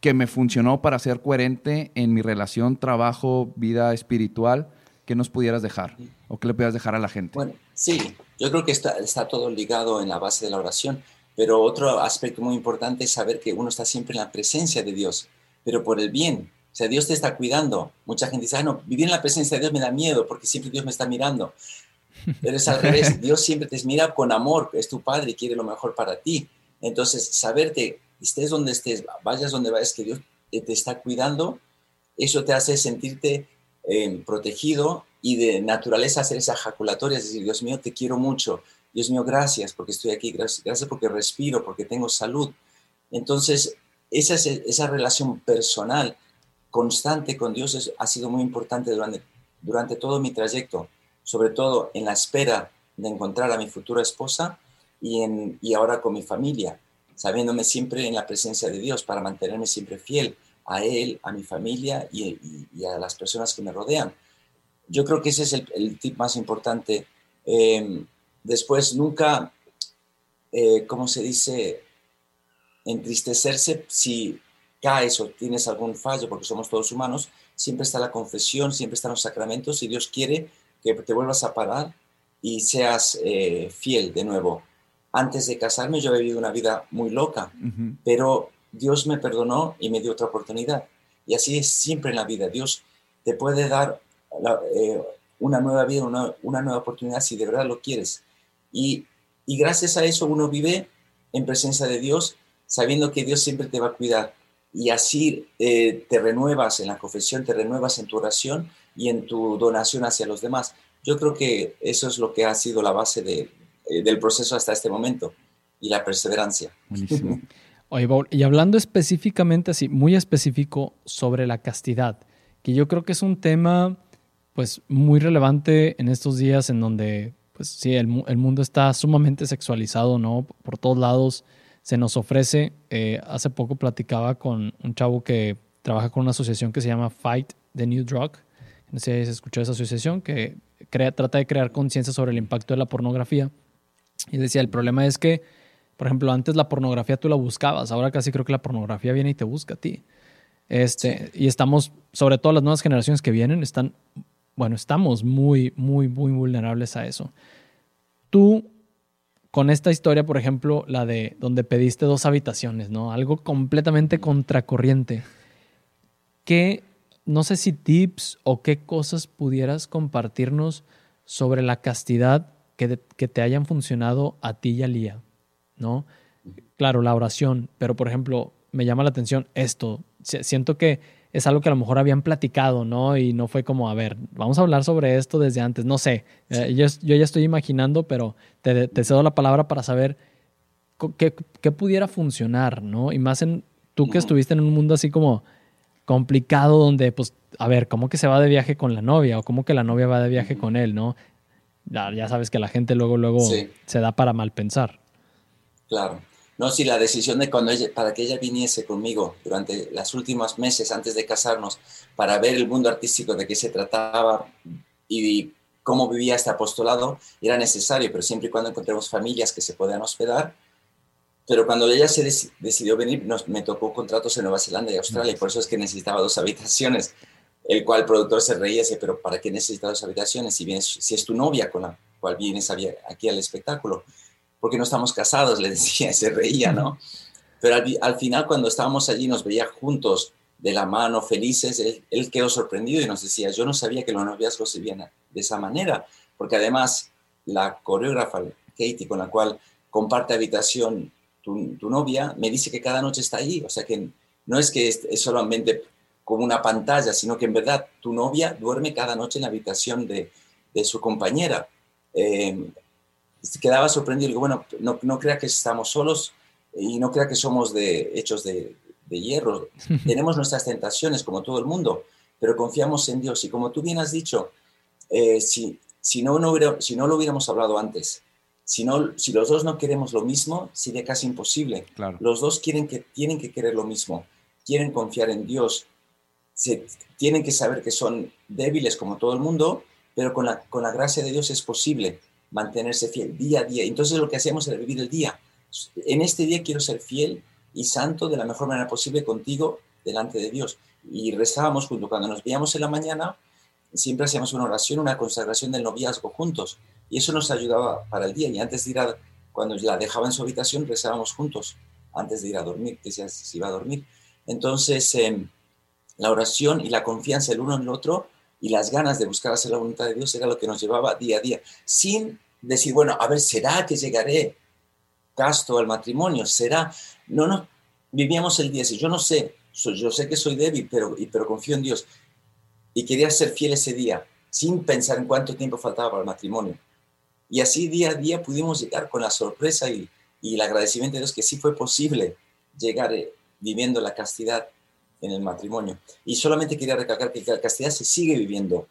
que me funcionó para ser coherente en mi relación trabajo, vida espiritual, ¿qué nos pudieras dejar? ¿O qué le pudieras dejar a la gente? Bueno, sí, yo creo que está, está todo ligado en la base de la oración, pero otro aspecto muy importante es saber que uno está siempre en la presencia de Dios, pero por el bien. O sea, Dios te está cuidando. Mucha gente dice, ah, no, vivir en la presencia de Dios me da miedo porque siempre Dios me está mirando. Pero es al revés, Dios siempre te mira con amor, es tu Padre y quiere lo mejor para ti. Entonces, saberte, estés donde estés, vayas donde vayas, que Dios te está cuidando, eso te hace sentirte protegido y de naturaleza hacer esa ejaculatoria, es decir, Dios mío, te quiero mucho, Dios mío, gracias porque estoy aquí, gracias, gracias porque respiro, porque tengo salud. Entonces, esa, esa relación personal constante con Dios ha sido muy importante durante, durante todo mi trayecto, sobre todo en la espera de encontrar a mi futura esposa y, en, y ahora con mi familia, sabiéndome siempre en la presencia de Dios para mantenerme siempre fiel a Él, a mi familia y, y a las personas que me rodean yo creo que ese es el, tip más importante. Eh, después, nunca, eh, ¿cómo se dice? Entristecerse si caes o tienes algún fallo, porque somos todos humanos. Siempre está la confesión, siempre están los sacramentos y Dios quiere que te vuelvas a parar y seas eh, fiel de nuevo. Antes de casarme yo he vivido una vida muy loca, pero Dios me perdonó y me dio otra oportunidad. Y así es siempre en la vida. Dios te puede dar eh, una nueva vida, una, una, nueva oportunidad si de verdad lo quieres. Y, y gracias a eso uno vive en presencia de Dios, sabiendo que Dios siempre te va a cuidar. Y así eh, te renuevas en la confesión, te renuevas en tu oración y en tu donación hacia los demás. Yo creo que eso es lo que ha sido la base de, eh, del proceso hasta este momento y la perseverancia. Buenísimo. Oye, y hablando específicamente, así, muy específico sobre la castidad, que yo creo que es un tema pues muy relevante en estos días en donde pues sí, el, mundo está sumamente sexualizado, ¿no? Por todos lados se nos ofrece. Eh, hace poco platicaba con un chavo que trabaja con una asociación que se llama Fight the New Drug. No sé si escuchó esa asociación que crea, trata de crear conciencia sobre el impacto de la pornografía. Y decía, el problema es que, por ejemplo, antes la pornografía tú la buscabas, ahora casi creo que la pornografía viene y te busca a ti. Este, Y estamos, sobre todo las nuevas generaciones que vienen, están bueno, estamos muy, muy, muy vulnerables a eso. Tú, con esta historia, por ejemplo, la de donde pediste dos habitaciones, ¿no? Algo completamente contracorriente. ¿Qué, no sé si tips o qué cosas pudieras compartirnos sobre la castidad que, que te hayan funcionado a ti y a Lía, ¿no? Claro, la oración, pero por ejemplo, me llama la atención esto. Siento que es algo que a lo mejor habían platicado, ¿no? Y no fue como, a ver, vamos a hablar sobre esto desde antes, no sé. Eh, yo, ya estoy imaginando, pero te, cedo la palabra para saber qué, pudiera funcionar, ¿no? Y más en tú que estuviste en un mundo así como complicado donde, pues, a ver, ¿cómo que se va de viaje con la novia? O cómo que la novia va de viaje con él, ¿no? ya, ya sabes que la gente luego, luego se da para mal pensar. Claro. No, sí, la decisión de cuando ella, para que ella viniese conmigo durante los últimos meses antes de casarnos, para ver el mundo artístico de qué se trataba y cómo vivía este apostolado, era necesario, pero siempre y cuando encontremos familias que se puedan hospedar. Pero cuando ella se decidió venir, nos, me tocó contratos en Nueva Zelanda y Australia, y por eso es que necesitaba dos habitaciones, el cual el productor se reía, dice, pero ¿para qué necesitas dos habitaciones si, vienes, si es tu novia con la cual vienes aquí al espectáculo? Porque no estamos casados, le decía, se reía, ¿no? Pero al, final, cuando estábamos allí, nos veía juntos, de la mano, felices, él, quedó sorprendido y nos decía, yo no sabía que los noviazgos se veían de esa manera, porque además la coreógrafa, Katie, con la cual comparte habitación tu, novia, me dice que cada noche está ahí, o sea que no es que es, solamente como una pantalla, sino que en verdad tu novia duerme cada noche en la habitación de, de su compañera. Eh, quedaba sorprendido. Digo, bueno, no, no crea que estamos solos y no crea que somos de, hechos de, de hierro. Tenemos nuestras tentaciones como todo el mundo, pero confiamos en Dios. Y como tú bien has dicho, eh, si, si, no, no hubiera, si no lo hubiéramos hablado antes, si, no, si los dos no queremos lo mismo, sería casi imposible. Claro. Los dos quieren que, tienen que querer lo mismo, quieren confiar en Dios, se, tienen que saber que son débiles como todo el mundo, pero con la, con la gracia de Dios es posible mantenerse fiel día a día. Entonces lo que hacemos era vivir el día. En este día quiero ser fiel y santo de la mejor manera posible contigo delante de Dios. Y rezábamos juntos. Cuando nos veíamos en la mañana, siempre hacíamos una oración, una consagración del noviazgo juntos. Y eso nos ayudaba para el día. Y antes de ir a, cuando la dejaba en su habitación, rezábamos juntos antes de ir a dormir, que se iba a dormir. Entonces, em, la oración y la confianza el uno en el otro y las ganas de buscar hacer la voluntad de Dios era lo que nos llevaba día a día, sin decir, bueno, a ver, ¿será que llegaré casto al matrimonio? ¿Será? No, no, vivíamos el día así, yo no sé, yo sé que soy débil, pero, pero confío en Dios. Y quería ser fiel ese día, sin pensar en cuánto tiempo faltaba para el matrimonio. Y así día a día pudimos llegar con la sorpresa y, el agradecimiento de Dios que sí fue posible llegar eh, viviendo la castidad en el matrimonio. Y solamente quería recalcar que la castidad se sigue viviendo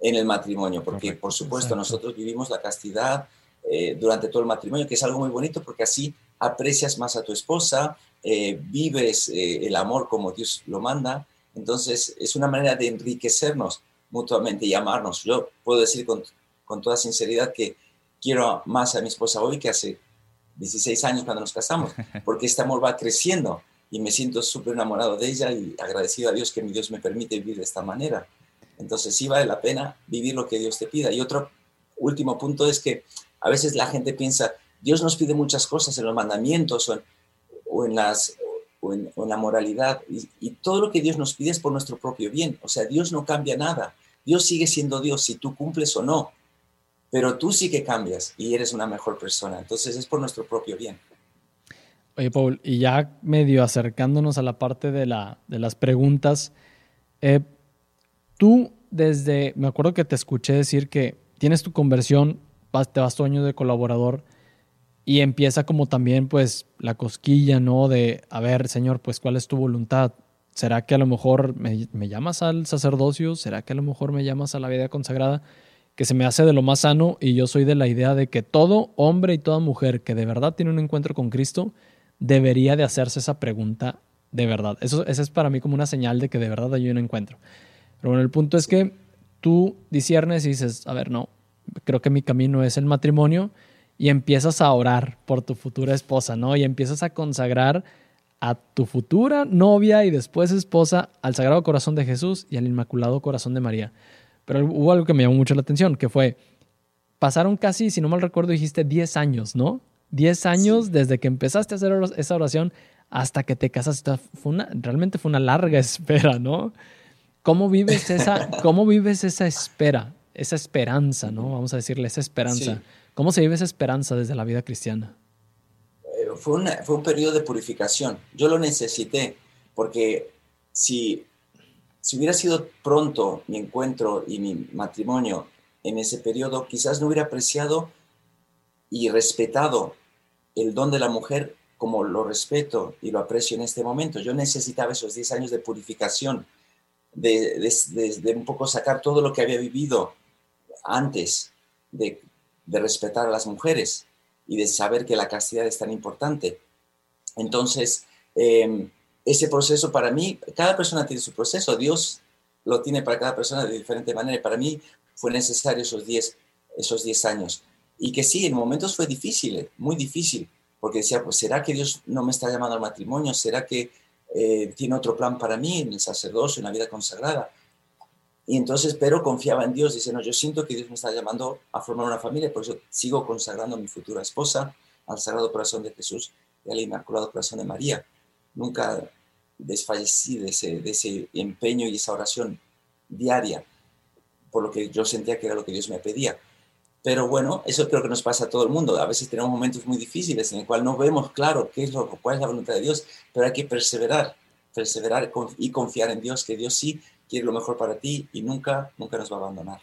en el matrimonio, porque por supuesto nosotros vivimos la castidad eh, durante todo el matrimonio, que es algo muy bonito porque así aprecias más a tu esposa, eh, vives eh, el amor como Dios lo manda, entonces es una manera de enriquecernos mutuamente y amarnos. Yo puedo decir con, con toda sinceridad que quiero más a mi esposa hoy que hace 16 años cuando nos casamos, porque este amor va creciendo y me siento súper enamorado de ella y agradecido a Dios que mi Dios me permite vivir de esta manera. Entonces sí vale la pena vivir lo que Dios te pida. Y otro último punto es que a veces la gente piensa, Dios nos pide muchas cosas en los mandamientos o en, las, o en, la moralidad y, y, todo lo que Dios nos pide es por nuestro propio bien. O sea, Dios no cambia nada. Dios sigue siendo Dios si tú cumples o no. Pero tú sí que cambias y eres una mejor persona. Entonces es por nuestro propio bien. Oye, Paul, y ya medio acercándonos a la parte de, la, de las preguntas, eh, tú desde, me acuerdo que te escuché decir que tienes tu conversión, te vas tu año de colaborador y empieza como también pues la cosquilla, ¿no? De, a ver, Señor, pues cuál es tu voluntad. ¿Será que a lo mejor me, me llamas al sacerdocio? ¿Será que a lo mejor me llamas a la vida consagrada? Que se me hace de lo más sano y yo soy de la idea de que todo hombre y toda mujer que de verdad tiene un encuentro con Cristo, debería de hacerse esa pregunta de verdad. Eso, es para mí como una señal de que de verdad hay un encuentro. Pero bueno, el punto es que tú disiernes y dices, a ver, no, creo que mi camino es el matrimonio y empiezas a orar por tu futura esposa, ¿no? Y empiezas a consagrar a tu futura novia y después esposa al Sagrado Corazón de Jesús y al Inmaculado Corazón de María. Pero hubo algo que me llamó mucho la atención, que fue, pasaron casi, si no mal recuerdo, dijiste 10 años, ¿no? 10 años desde que empezaste a hacer esa oración hasta que te casaste. Fue una, realmente fue una larga espera, ¿no? ¿Cómo vives esa, cómo vives esa espera, esa esperanza, ¿no? Vamos a decirle esa esperanza. ¿Cómo se vive esa esperanza desde la vida cristiana? Eh, fue, fue un periodo de purificación. Yo lo necesité porque si, si hubiera sido pronto mi encuentro y mi matrimonio en ese periodo, quizás no hubiera apreciado y respetado el don de la mujer como lo respeto y lo aprecio en este momento. Yo necesitaba esos 10 años de purificación, de, un poco sacar todo lo que había vivido antes, de de respetar a las mujeres y de saber que la castidad es tan importante. Entonces, em, ese proceso para mí, cada persona tiene su proceso, Dios lo tiene para cada persona de diferente manera. Para mí fue necesario esos 10 esos diez años. Y que sí, en momentos fue difícil, muy difícil, porque decía, pues ¿será que Dios no me está llamando al matrimonio? ¿Será que eh, tiene otro plan para mí en el sacerdocio, en la vida consagrada? Y entonces, pero confiaba en Dios, diciendo, yo siento que Dios me está llamando a formar una familia, por eso sigo consagrando mi futura esposa, al Sagrado Corazón de Jesús y al Inmaculado Corazón de María. Nunca desfallecí de ese, de ese empeño y esa oración diaria, por lo que yo sentía que era lo que Dios me pedía. Pero bueno, eso creo que nos pasa a todo el mundo. A veces tenemos momentos muy difíciles en el cual no vemos claro qué es lo, cuál es la voluntad de Dios, pero hay que perseverar, perseverar y confiar en Dios, que Dios sí quiere lo mejor para ti y nunca, nunca nos va a abandonar.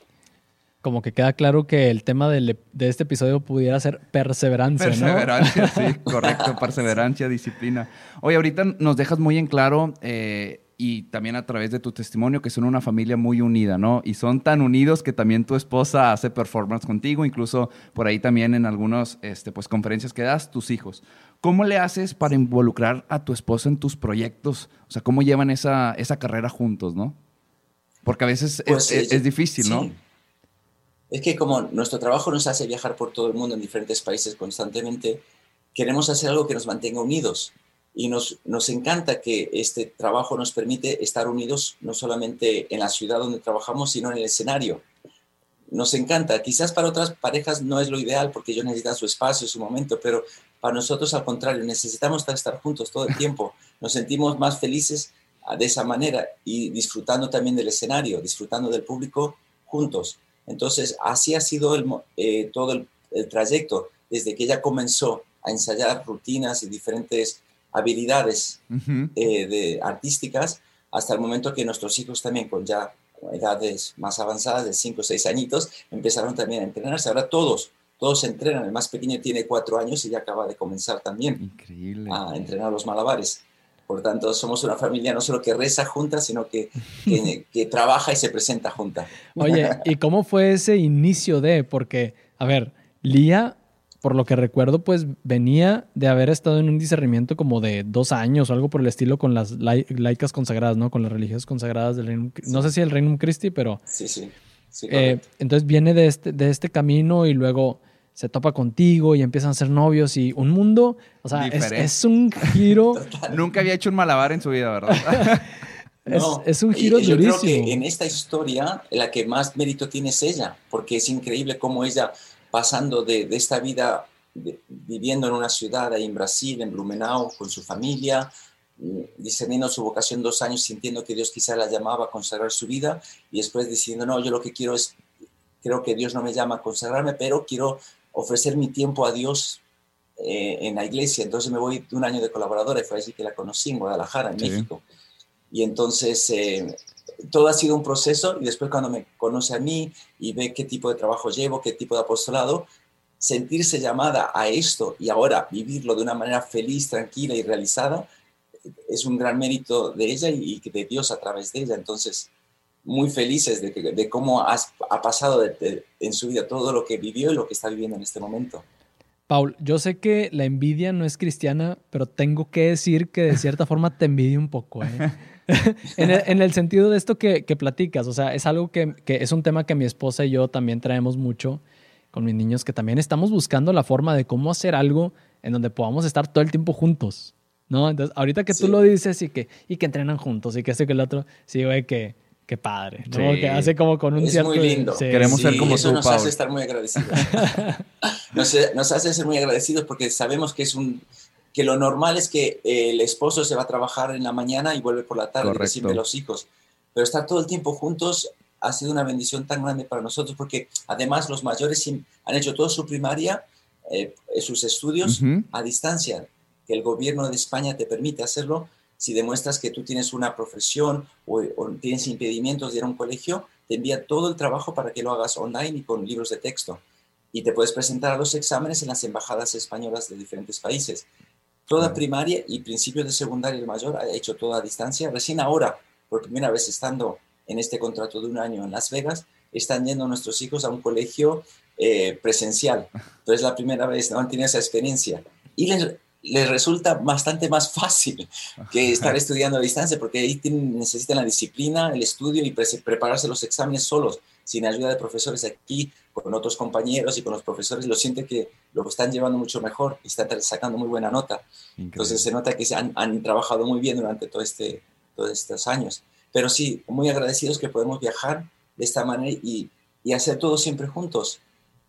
Como que queda claro que el tema de, de este episodio pudiera ser perseverancia, perseverancia, sí, correcto, perseverancia, disciplina. Oye, ahorita nos dejas muy en claro eh, y también a través de tu testimonio que son una familia muy unida, ¿no? Y son tan unidos que también tu esposa hace performance contigo, incluso por ahí también en algunas este, pues, conferencias que das, tus hijos. ¿Cómo le haces para involucrar a tu esposa en tus proyectos? O sea, ¿cómo llevan esa, esa carrera juntos, no? Porque a veces es, pues, difícil, ¿no? Es que como nuestro trabajo nos hace viajar por todo el mundo en diferentes países constantemente, queremos hacer algo que nos mantenga unidos. Y nos, nos encanta que este trabajo nos permite estar unidos no solamente en la ciudad donde trabajamos, sino en el escenario. Nos encanta. Quizás para otras parejas no es lo ideal porque ellos necesitan su espacio, su momento, pero para nosotros al contrario, necesitamos estar juntos todo el tiempo. Nos sentimos más felices de esa manera y disfrutando también del escenario, disfrutando del público juntos. Entonces, así ha sido el, eh, todo el, trayecto, desde que ella comenzó a ensayar rutinas y diferentes habilidades eh, de, artísticas, hasta el momento que nuestros hijos también con ya edades más avanzadas, de 5 o 6 añitos, empezaron también a entrenarse. Ahora todos, todos se entrenan. El más pequeño tiene 4 años y ya acaba de comenzar también a entrenar los malabares. Por tanto, somos una familia no solo que reza junta, sino que, que, trabaja y se presenta junta. Oye, ¿y cómo fue ese inicio de? Porque, a ver, Lía, por lo que recuerdo, pues venía de haber estado en un discernimiento como de dos años o algo por el estilo con las laicas consagradas, ¿no? Con las religiosas consagradas del Reino. No sé si el Reino Christi, pero. Sí, sí. Eh, entonces viene de este, de este camino y luego se topa contigo y empiezan a ser novios y un mundo, o sea, es, un giro. Nunca había hecho un malabar en su vida, ¿verdad? es, un giro yo Creo que en esta historia la que más mérito tiene es ella, porque es increíble cómo ella, pasando de, esta vida, viviendo en una ciudad ahí en Brasil, en Blumenau, con su familia, mm, discerniendo su vocación dos años, sintiendo que Dios quizá la llamaba a consagrar su vida y después diciendo, no, yo lo que quiero es, creo que Dios no me llama a consagrarme, pero quiero ofrecer mi tiempo a Dios eh, en la iglesia. Entonces me voy de un año de colaboradora y fue así que la conocí en Guadalajara, en México. Y entonces eh, todo ha sido un proceso y después cuando me conoce a mí y ve qué tipo de trabajo llevo, qué tipo de apostolado, sentirse llamada a esto y ahora vivirlo de una manera feliz, tranquila y realizada, es un gran mérito de ella y de Dios a través de ella. Entonces, muy felices de, de cómo has, ha pasado en su vida todo lo que vivió y lo que está viviendo en este momento. Paul, yo sé que la envidia no es cristiana, pero tengo que decir que de cierta forma te envidio un poco. ¿eh? en, el, sentido de esto que, que, platicas, o sea, es algo que, que, es un tema que mi esposa y yo también traemos mucho con mis niños, que también estamos buscando la forma de cómo hacer algo en donde podamos estar todo el tiempo juntos, ¿no? Entonces, ahorita que tú lo dices y que, y que entrenan juntos y que este que el otro, sí, güey, que Qué padre, Que hace como con un es muy lindo. Queremos ser como eso nos hace estar muy agradecidos. nos, nos, hace ser muy agradecidos porque sabemos que es un que lo normal es que el esposo se va a trabajar en la mañana y vuelve por la tarde, recibe los hijos. Pero estar todo el tiempo juntos ha sido una bendición tan grande para nosotros porque además los mayores han hecho toda su primaria, eh, sus estudios a distancia, que el gobierno de España te permite hacerlo si demuestras que tú tienes una profesión o, tienes impedimentos de ir a un colegio, te envía todo el trabajo para que lo hagas online y con libros de texto. Y te puedes presentar a los exámenes en las embajadas españolas de diferentes países. Toda primaria y principios de secundaria el mayor ha hecho toda a distancia. Recién ahora, por primera vez estando en este contrato de un año en Las Vegas, están yendo nuestros hijos a un colegio eh, presencial. Entonces la primera vez no han tenido esa experiencia. Y les, les resulta bastante más fácil que estar estudiando a distancia, porque ahí necesitan la disciplina, el estudio y prepararse los exámenes solos, sin ayuda de profesores aquí, con otros compañeros y con los profesores, lo siente que lo están llevando mucho mejor y están sacando muy buena nota. Entonces se nota que se han, han, trabajado muy bien durante todo este, todos estos años. Pero sí, muy agradecidos que podemos viajar de esta manera y, y hacer todo siempre juntos.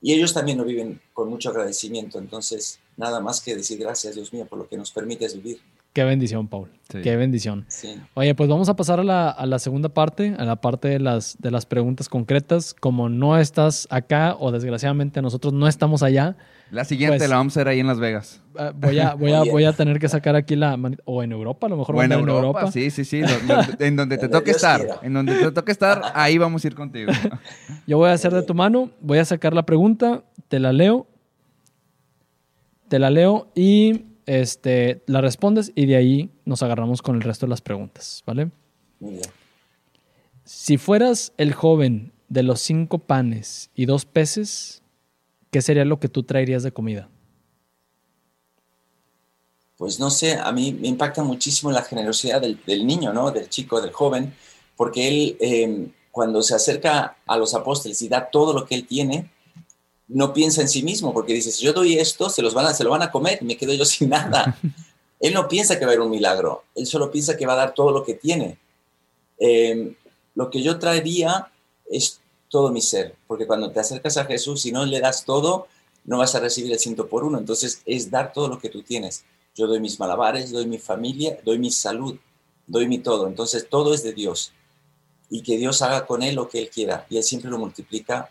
Y ellos también lo viven con mucho agradecimiento. Entonces, nada más que decir gracias, Dios mío, por lo que nos permites vivir. Qué bendición, Paul. Qué bendición. Oye, pues vamos a pasar a la, segunda parte, a la parte de las, de las preguntas concretas. Como no estás acá, o desgraciadamente nosotros no estamos allá. La siguiente pues, la vamos a hacer ahí en Las Vegas. Voy, a, voy, a, voy a tener que sacar aquí la. O en Europa, a lo mejor. O en Europa, Sí, sí, sí. en donde te toque estar. En donde te toque estar, ahí vamos a ir contigo. Yo voy a hacer de tu mano, voy a sacar la pregunta, te la leo. Te la leo y este, la respondes y de ahí nos agarramos con el resto de las preguntas, ¿vale? Si fueras el joven de los cinco panes y dos peces, ¿qué sería lo que tú traerías de comida? Pues no sé, a mí me impacta muchísimo la generosidad del, niño, ¿no? Del chico, del joven, porque él em, cuando se acerca a los apóstoles y da todo lo que él tiene, no piensa en sí mismo, porque dice, si yo doy esto, se, los van a, se lo van a comer y me quedo yo sin nada. él no piensa que va a haber un milagro, él solo piensa que va a dar todo lo que tiene. Em, lo que yo traería es todo mi ser, porque cuando te acercas a Jesús y no le das todo, no vas a recibir el ciento por uno. Entonces es dar todo lo que tú tienes. Yo doy mis malabares, doy mi familia, doy mi salud, doy mi todo. Entonces todo es de Dios. Y que Dios haga con él lo que él quiera. Y él siempre lo multiplica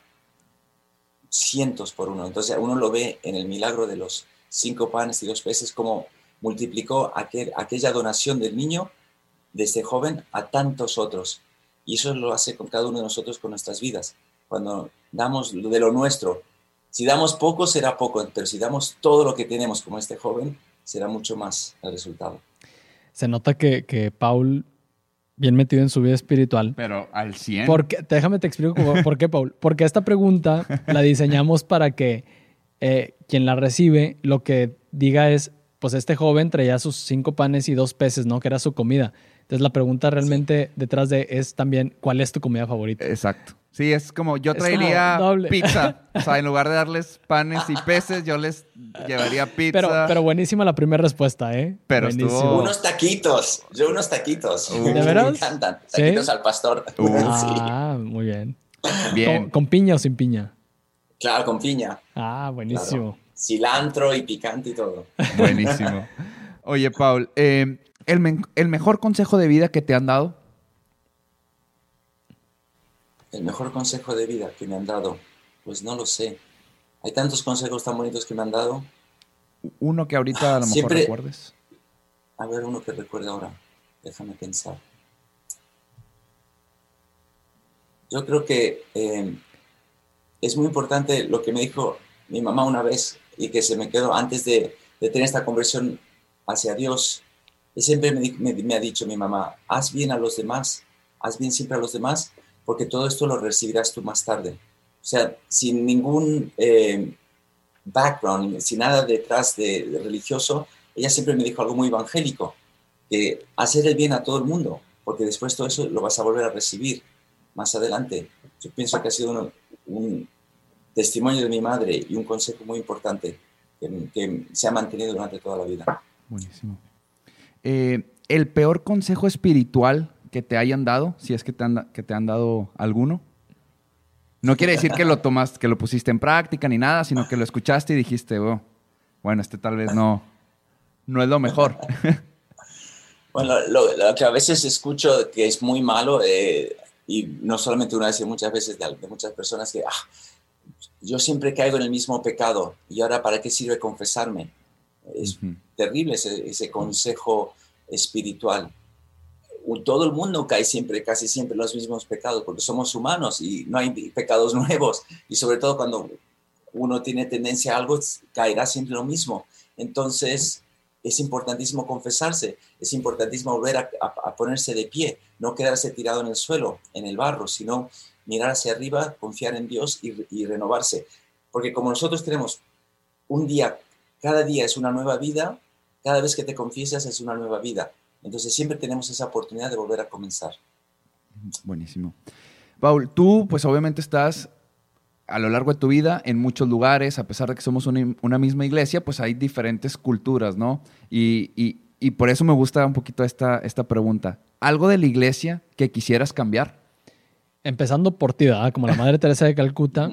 cientos por uno. Entonces uno lo ve en el milagro de los cinco panes y dos peces, como multiplicó aquel, aquella donación del niño, de este joven, a tantos otros. Y eso lo hace con cada uno de nosotros con nuestras vidas. Cuando damos de lo nuestro, si damos poco será poco, pero si damos todo lo que tenemos como este joven, será mucho más el resultado. Se nota que, que Paul bien metido en su vida espiritual. Pero al 100. Porque, déjame te explico por qué, Paul. Porque esta pregunta la diseñamos para que eh, quien la recibe lo que diga es, pues este joven traía sus cinco panes y dos peces, ¿no? Que era su comida. Entonces la pregunta realmente detrás de es también, ¿cuál es tu comida favorita? Exacto. Sí, es como yo traería pizza. O sea, en lugar de darles panes y peces, yo les llevaría pizza. Pero, pero buenísima la primera respuesta, ¿eh? Pero Unos taquitos. Yo unos taquitos. Uh. ¿De veras? Me encantan. Taquitos al pastor. Uh. Ah, muy bien. Bien. ¿Con, piña o sin piña? Claro, con piña. Ah, buenísimo. Cilantro y picante y todo. Buenísimo. Oye, Paul, eh, ¿el, ¿el mejor consejo de vida que te han dado? El mejor consejo de vida que me han dado, pues no lo sé. Hay tantos consejos tan bonitos que me han dado. Uno que ahorita a lo mejor recuerdes. A ver, uno que recuerde ahora. Déjame pensar. Yo creo que eh, es muy importante lo que me dijo mi mamá una vez y que se me quedó antes de, tener esta conversión hacia Dios. Y siempre me ha dicho mi mamá, haz bien a los demás, haz bien siempre a los demás porque todo esto lo recibirás tú más tarde. O sea, sin ningún eh, background, sin nada detrás de, religioso, ella siempre me dijo algo muy evangélico, que hacer el bien a todo el mundo, porque después todo eso lo vas a volver a recibir más adelante. Yo pienso que ha sido un testimonio de mi madre y un consejo muy importante que, se ha mantenido durante toda la vida. Buenísimo. Eh, el peor consejo espiritual que te hayan dado, si es que te han, que te han dado alguno? No quiere decir que lo tomas, que lo pusiste en práctica ni nada, sino que lo escuchaste y dijiste, oh, bueno, este tal vez no, no es lo mejor. Bueno, lo, que a veces escucho que es muy malo, eh, y no solamente una vez, sino muchas veces de, muchas personas que, ah, yo siempre caigo en el mismo pecado, y ahora ¿para qué sirve confesarme? Es terrible ese, ese consejo espiritual todo el mundo cae siempre, casi siempre los mismos pecados, porque somos humanos y no hay pecados nuevos. Y sobre todo cuando uno tiene tendencia a algo, caerá siempre lo mismo. Entonces, es importantísimo confesarse, es importantísimo volver a, ponerse de pie, no quedarse tirado en el suelo, en el barro, sino mirar hacia arriba, confiar en Dios y renovarse. Porque como nosotros tenemos un día, cada día es una nueva vida, cada vez que te confiesas es una nueva vida. Entonces siempre tenemos esa oportunidad de volver a comenzar. Buenísimo. Paul, tú pues obviamente estás a lo largo de tu vida en muchos lugares, a pesar de que somos una, misma iglesia, pues hay diferentes culturas, ¿no? Y, por eso me gusta un poquito esta, esta pregunta. ¿Algo de la iglesia que quisieras cambiar? Empezando por ti, ¿verdad? Como la Madre Teresa de Calcuta,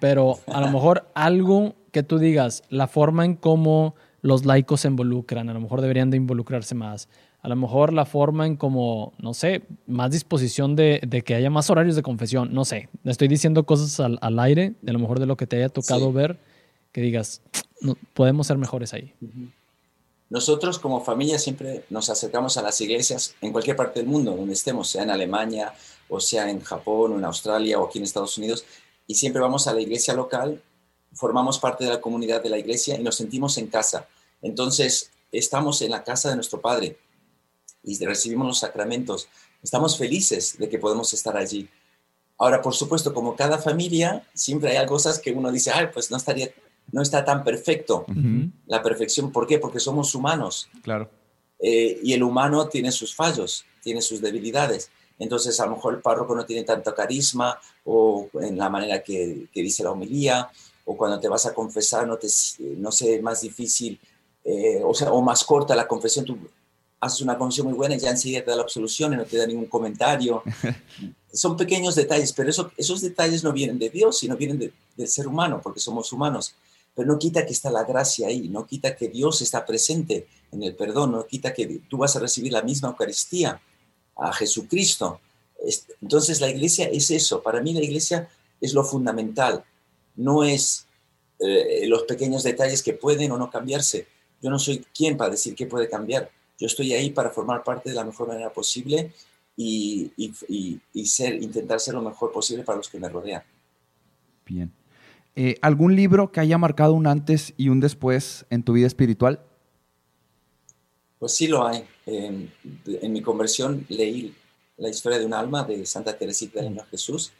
pero a lo mejor algo que tú digas, la forma en cómo los laicos se involucran, a lo mejor deberían de involucrarse más. A lo mejor la forma en como, no sé, más disposición de, que haya más horarios de confesión, no sé, estoy diciendo cosas al, aire, de lo mejor de lo que te haya tocado ver, que digas, podemos ser mejores ahí. Nosotros como familia siempre nos acercamos a las iglesias en cualquier parte del mundo, donde estemos, sea en Alemania, o sea en Japón, o en Australia, o aquí en Estados Unidos, y siempre vamos a la iglesia local, formamos parte de la comunidad de la iglesia y nos sentimos en casa. Entonces, estamos en la casa de nuestro Padre y recibimos los sacramentos. Estamos felices de que podemos estar allí. Ahora, por supuesto, como cada familia, siempre hay cosas que uno dice, ay, pues no estaría, no está tan perfecto. La perfección, ¿por qué? Porque somos humanos. Claro. Eh, y el humano tiene sus fallos, tiene sus debilidades. Entonces, a lo mejor el párroco no tiene tanto carisma o en la manera que, dice la homilía, o cuando te vas a confesar, no, te, no sé, más difícil, eh, o sea, o más corta la confesión, tú haces una confesión muy buena y ya enseguida te da la absolución y no te da ningún comentario. Son pequeños detalles, pero eso, esos detalles no vienen de Dios, sino vienen del ser humano, porque somos humanos. Pero no quita que está la gracia ahí, no quita que Dios está presente en el perdón, no quita que tú vas a recibir la misma Eucaristía a Jesucristo. Entonces la iglesia es eso, para mí la iglesia es lo fundamental, no es eh, los pequeños detalles que pueden o no cambiarse. Yo no soy quien para decir qué puede cambiar yo estoy ahí para formar parte de la mejor manera posible y, ser, intentar ser lo mejor posible para los que me rodean. Bien. Eh, ¿Algún libro que haya marcado un antes y un después en tu vida espiritual? Pues sí lo hay. en mi conversión leí la historia de un alma de Santa Teresita del Niño Jesús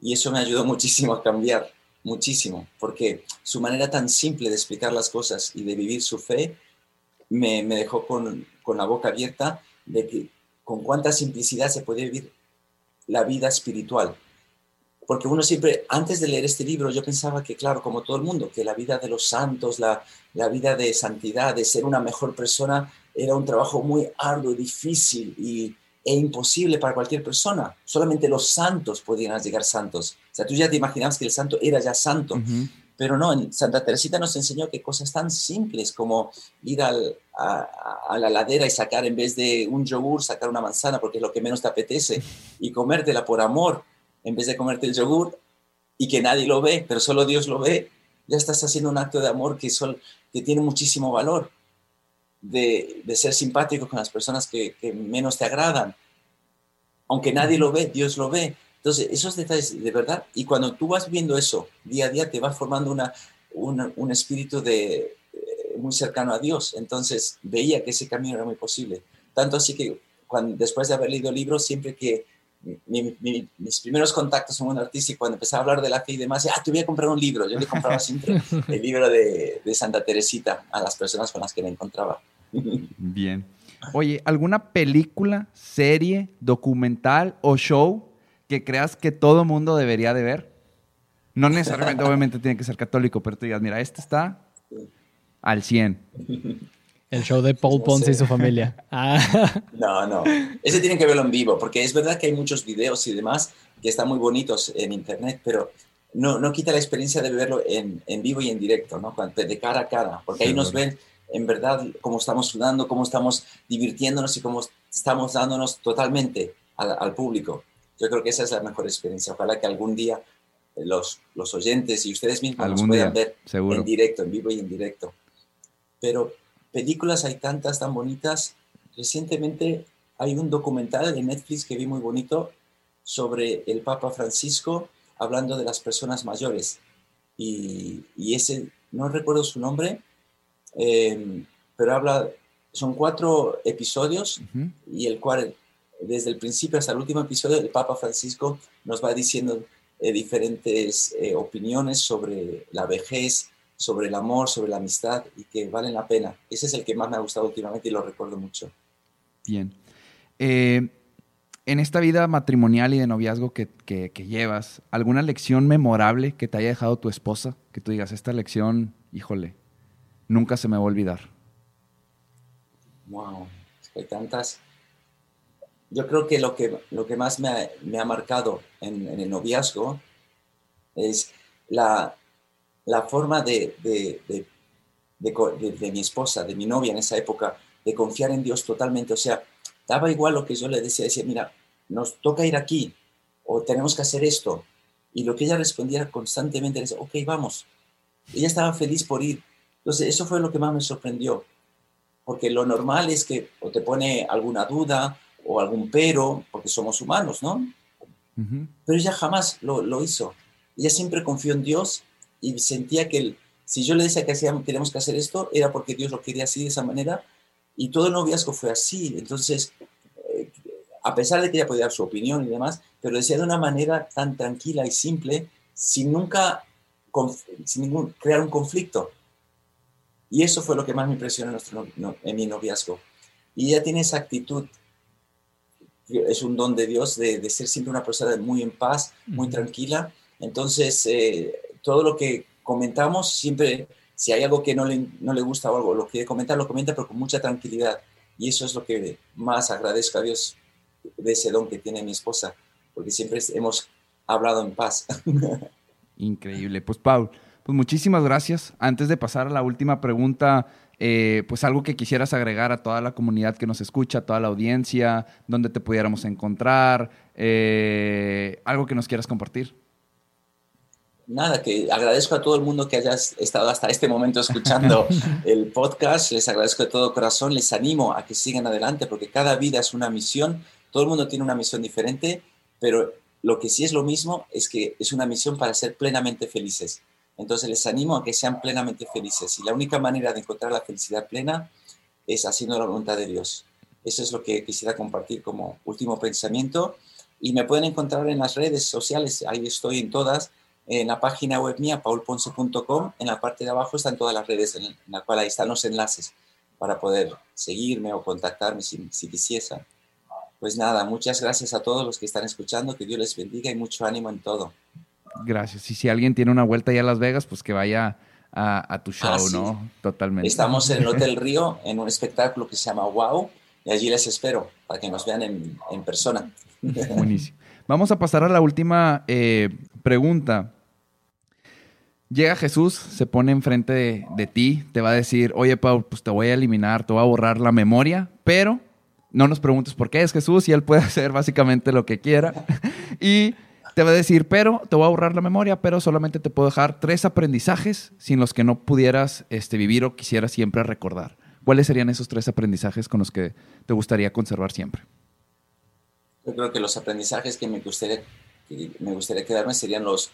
y eso me ayudó muchísimo a cambiar, muchísimo, porque su manera tan simple de explicar las cosas y de vivir su fe me, dejó con, la boca abierta de que con cuánta simplicidad se puede vivir la vida espiritual. Porque uno siempre, antes de leer este libro, yo pensaba que, claro, como todo el mundo, que la vida de los santos, la, vida de santidad, de ser una mejor persona, era un trabajo muy arduo, difícil y, e imposible para cualquier persona. Solamente los santos podían llegar santos. O sea, tú ya te imaginabas que el santo era ya santo. Pero no, en Santa Teresita nos enseñó que cosas tan simples como ir a, la ladera y sacar en vez de un yogur, sacar una manzana porque es lo que menos te apetece y comértela por amor en vez de comerte el yogur y que nadie lo ve, pero solo Dios lo ve, ya estás haciendo un acto de amor que, que tiene muchísimo valor, de, ser simpático con las personas que, que menos te agradan. Aunque nadie lo ve, Dios lo ve. Entonces, esos detalles de verdad, y cuando tú vas viendo eso día a día, te vas formando una, un espíritu de, eh, muy cercano a Dios. Entonces, veía que ese camino era muy posible. Tanto así que cuando, después de haber leído libros, siempre que mis primeros contactos con un artista y cuando empezaba a hablar de la fe y demás, ah, te voy a comprar un libro. Yo le compraba siempre el libro de, de Santa Teresita a las personas con las que me encontraba. Bien. Oye, ¿alguna película, serie, documental o show que creas que todo mundo debería de ver. No necesariamente, obviamente, tiene que ser católico, pero tú digas, mira, este está al 100. El show de Paul Ponce y su familia. Ah. No, no. Ese tienen que verlo en vivo, porque es verdad que hay muchos videos y demás que están muy bonitos en internet, pero no, no quita la experiencia de verlo en, en vivo y en directo, ¿no? De cara a cara, porque ahí nos ven en verdad cómo estamos sudando, cómo estamos divirtiéndonos y cómo estamos dándonos totalmente al público. Yo creo que esa es la mejor experiencia. Ojalá que algún día eh, los, los oyentes y ustedes mismos nos puedan ver en directo, en vivo y en directo. Pero películas hay tantas tan bonitas. Recientemente hay un documental de Netflix que vi muy bonito sobre el Papa Francisco hablando de las personas mayores. Y, y ese, no recuerdo su nombre, eh, pero habla, son cuatro episodios y el cual desde el principio hasta el último episodio, el Papa Francisco nos va diciendo eh, diferentes eh, opiniones sobre la vejez, sobre el amor, sobre la amistad y que valen la pena. Ese es el que más me ha gustado últimamente y lo recuerdo mucho. Bien. En esta vida matrimonial y de noviazgo que, que, llevas, ¿alguna lección memorable que te haya dejado tu esposa? Que tú digas, esta lección, híjole, nunca se me va a olvidar. Wow, hay tantas. Yo creo que lo que, lo que más me ha, marcado en, en, el noviazgo es la, la forma de, de, de, de mi esposa, de mi novia en esa época, de confiar en Dios totalmente. O sea, Daba igual lo que yo le decía, decía, mira, nos toca ir aquí o tenemos que hacer esto. Y lo que ella respondía constantemente era, ok, vamos. Ella estaba feliz por ir. Entonces, eso fue lo que más me sorprendió. Porque lo normal es que o te pone alguna duda o algún pero, porque somos humanos, ¿no? Pero ella jamás lo, lo, hizo. Ella siempre confió en Dios y sentía que el, si yo le decía que hacíamos, que hacer esto, era porque Dios lo quería así, de esa manera, y todo el noviazgo fue así. Entonces, eh, a pesar de que ella podía dar su opinión y demás, pero decía de una manera tan tranquila y simple, sin nunca sin ningún, crear un conflicto. Y eso fue lo que más me impresionó en, nuestro, en mi noviazgo. Y ella tiene esa actitud, es un don de Dios, de, ser siempre una persona muy en paz, muy tranquila. Entonces, eh, todo lo que comentamos siempre si hay algo que no le, no le gusta o algo, lo quiere comentar, lo comenta, pero con mucha tranquilidad. Y eso es lo que más agradezco a Dios de ese don que tiene mi esposa, porque siempre hemos hablado en paz. Increíble. Pues, Paul, pues muchísimas gracias. Antes de pasar a la última pregunta, eh, pues algo que quisieras agregar a toda la comunidad que nos escucha, a toda la audiencia, donde te pudiéramos encontrar, eh, algo que nos quieras compartir nada, que agradezco a todo el mundo que hayas estado hasta este momento escuchando el podcast. Les agradezco de todo corazón. Les animo a que sigan adelante porque cada vida es una misión. Todo el mundo tiene una misión diferente, pero lo que sí es lo mismo es que es una misión para ser plenamente felices. Entonces les animo a que sean plenamente felices. Y la única manera de encontrar la felicidad plena es haciendo la voluntad de Dios. Eso es lo que quisiera compartir como último pensamiento. Y me pueden encontrar en las redes sociales, ahí estoy en todas en la página web mía, paulponce.com, en la parte de abajo están todas las redes en, la cual ahí están los enlaces para poder seguirme o contactarme si, si. Pues nada, muchas gracias a todos los que están escuchando, que Dios les bendiga y mucho ánimo en todo. Gracias. Y si alguien tiene una vuelta ya a Las Vegas, pues que vaya a, tu show, ah, ¿no? Totalmente. Estamos en el Hotel Río, en un espectáculo que se llama Wow, y allí les espero para que nos vean en, en persona. Buenísimo. Vamos a pasar a la última eh, pregunta. Llega Jesús, se pone enfrente de, ti, te va a decir, oye Pau, pues te voy a eliminar, te voy a borrar la memoria, pero no nos preguntes por qué es Jesús y él puede hacer básicamente lo que quiera. y te va a decir, pero te voy a borrar la memoria, pero solamente te puedo dejar tres aprendizajes sin los que no pudieras este, vivir o quisieras siempre recordar. ¿Cuáles serían esos tres aprendizajes con los que te gustaría conservar siempre? Yo creo que los aprendizajes que me gustaría, me gustaría quedarme serían los,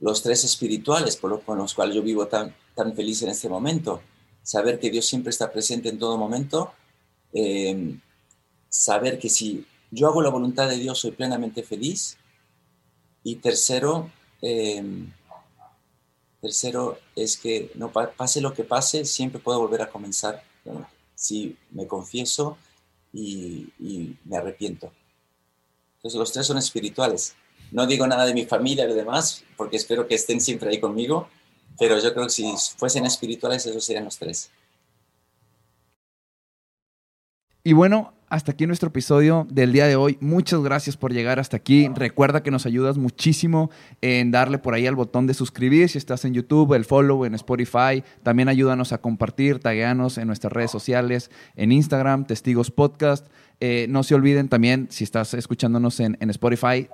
los tres espirituales con los cuales yo vivo tan, tan feliz en este momento. Saber que Dios siempre está presente en todo momento. Em, saber que si yo hago la voluntad de Dios soy plenamente feliz. Y tercero, em, tercero es que no pase lo que pase, siempre puedo volver a comenzar si me confieso y, me arrepiento. Entonces los tres son espirituales. No digo nada de mi familia y demás, porque espero que estén siempre ahí conmigo, pero yo creo que si fuesen espirituales, esos serían los tres. Y bueno, hasta aquí nuestro episodio del día de hoy. Muchas gracias por llegar hasta aquí. Recuerda que nos ayudas muchísimo en darle por ahí al botón de suscribir si estás en YouTube, el follow en Spotify. También ayúdanos a compartir, tagueanos en nuestras redes sociales, en Instagram, Testigos Podcast. Eh, no se olviden también, si estás escuchándonos en, Spotify,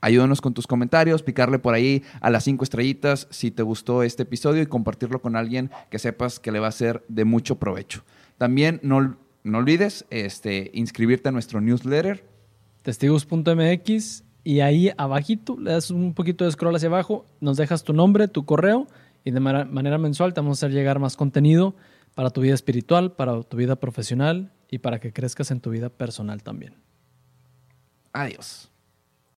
ayúdanos con tus comentarios, picarle por ahí a las cinco estrellitas si te gustó este episodio y compartirlo con alguien que sepas que le va a ser de mucho provecho. También no, no olvides este, inscribirte a nuestro newsletter. Testigos.mx y ahí abajito le das un poquito de scroll hacia abajo, nos dejas tu nombre, tu correo y de manera mensual te vamos a hacer llegar más contenido para tu vida espiritual, para tu vida profesional y para que crezcas en tu vida personal también. Adiós.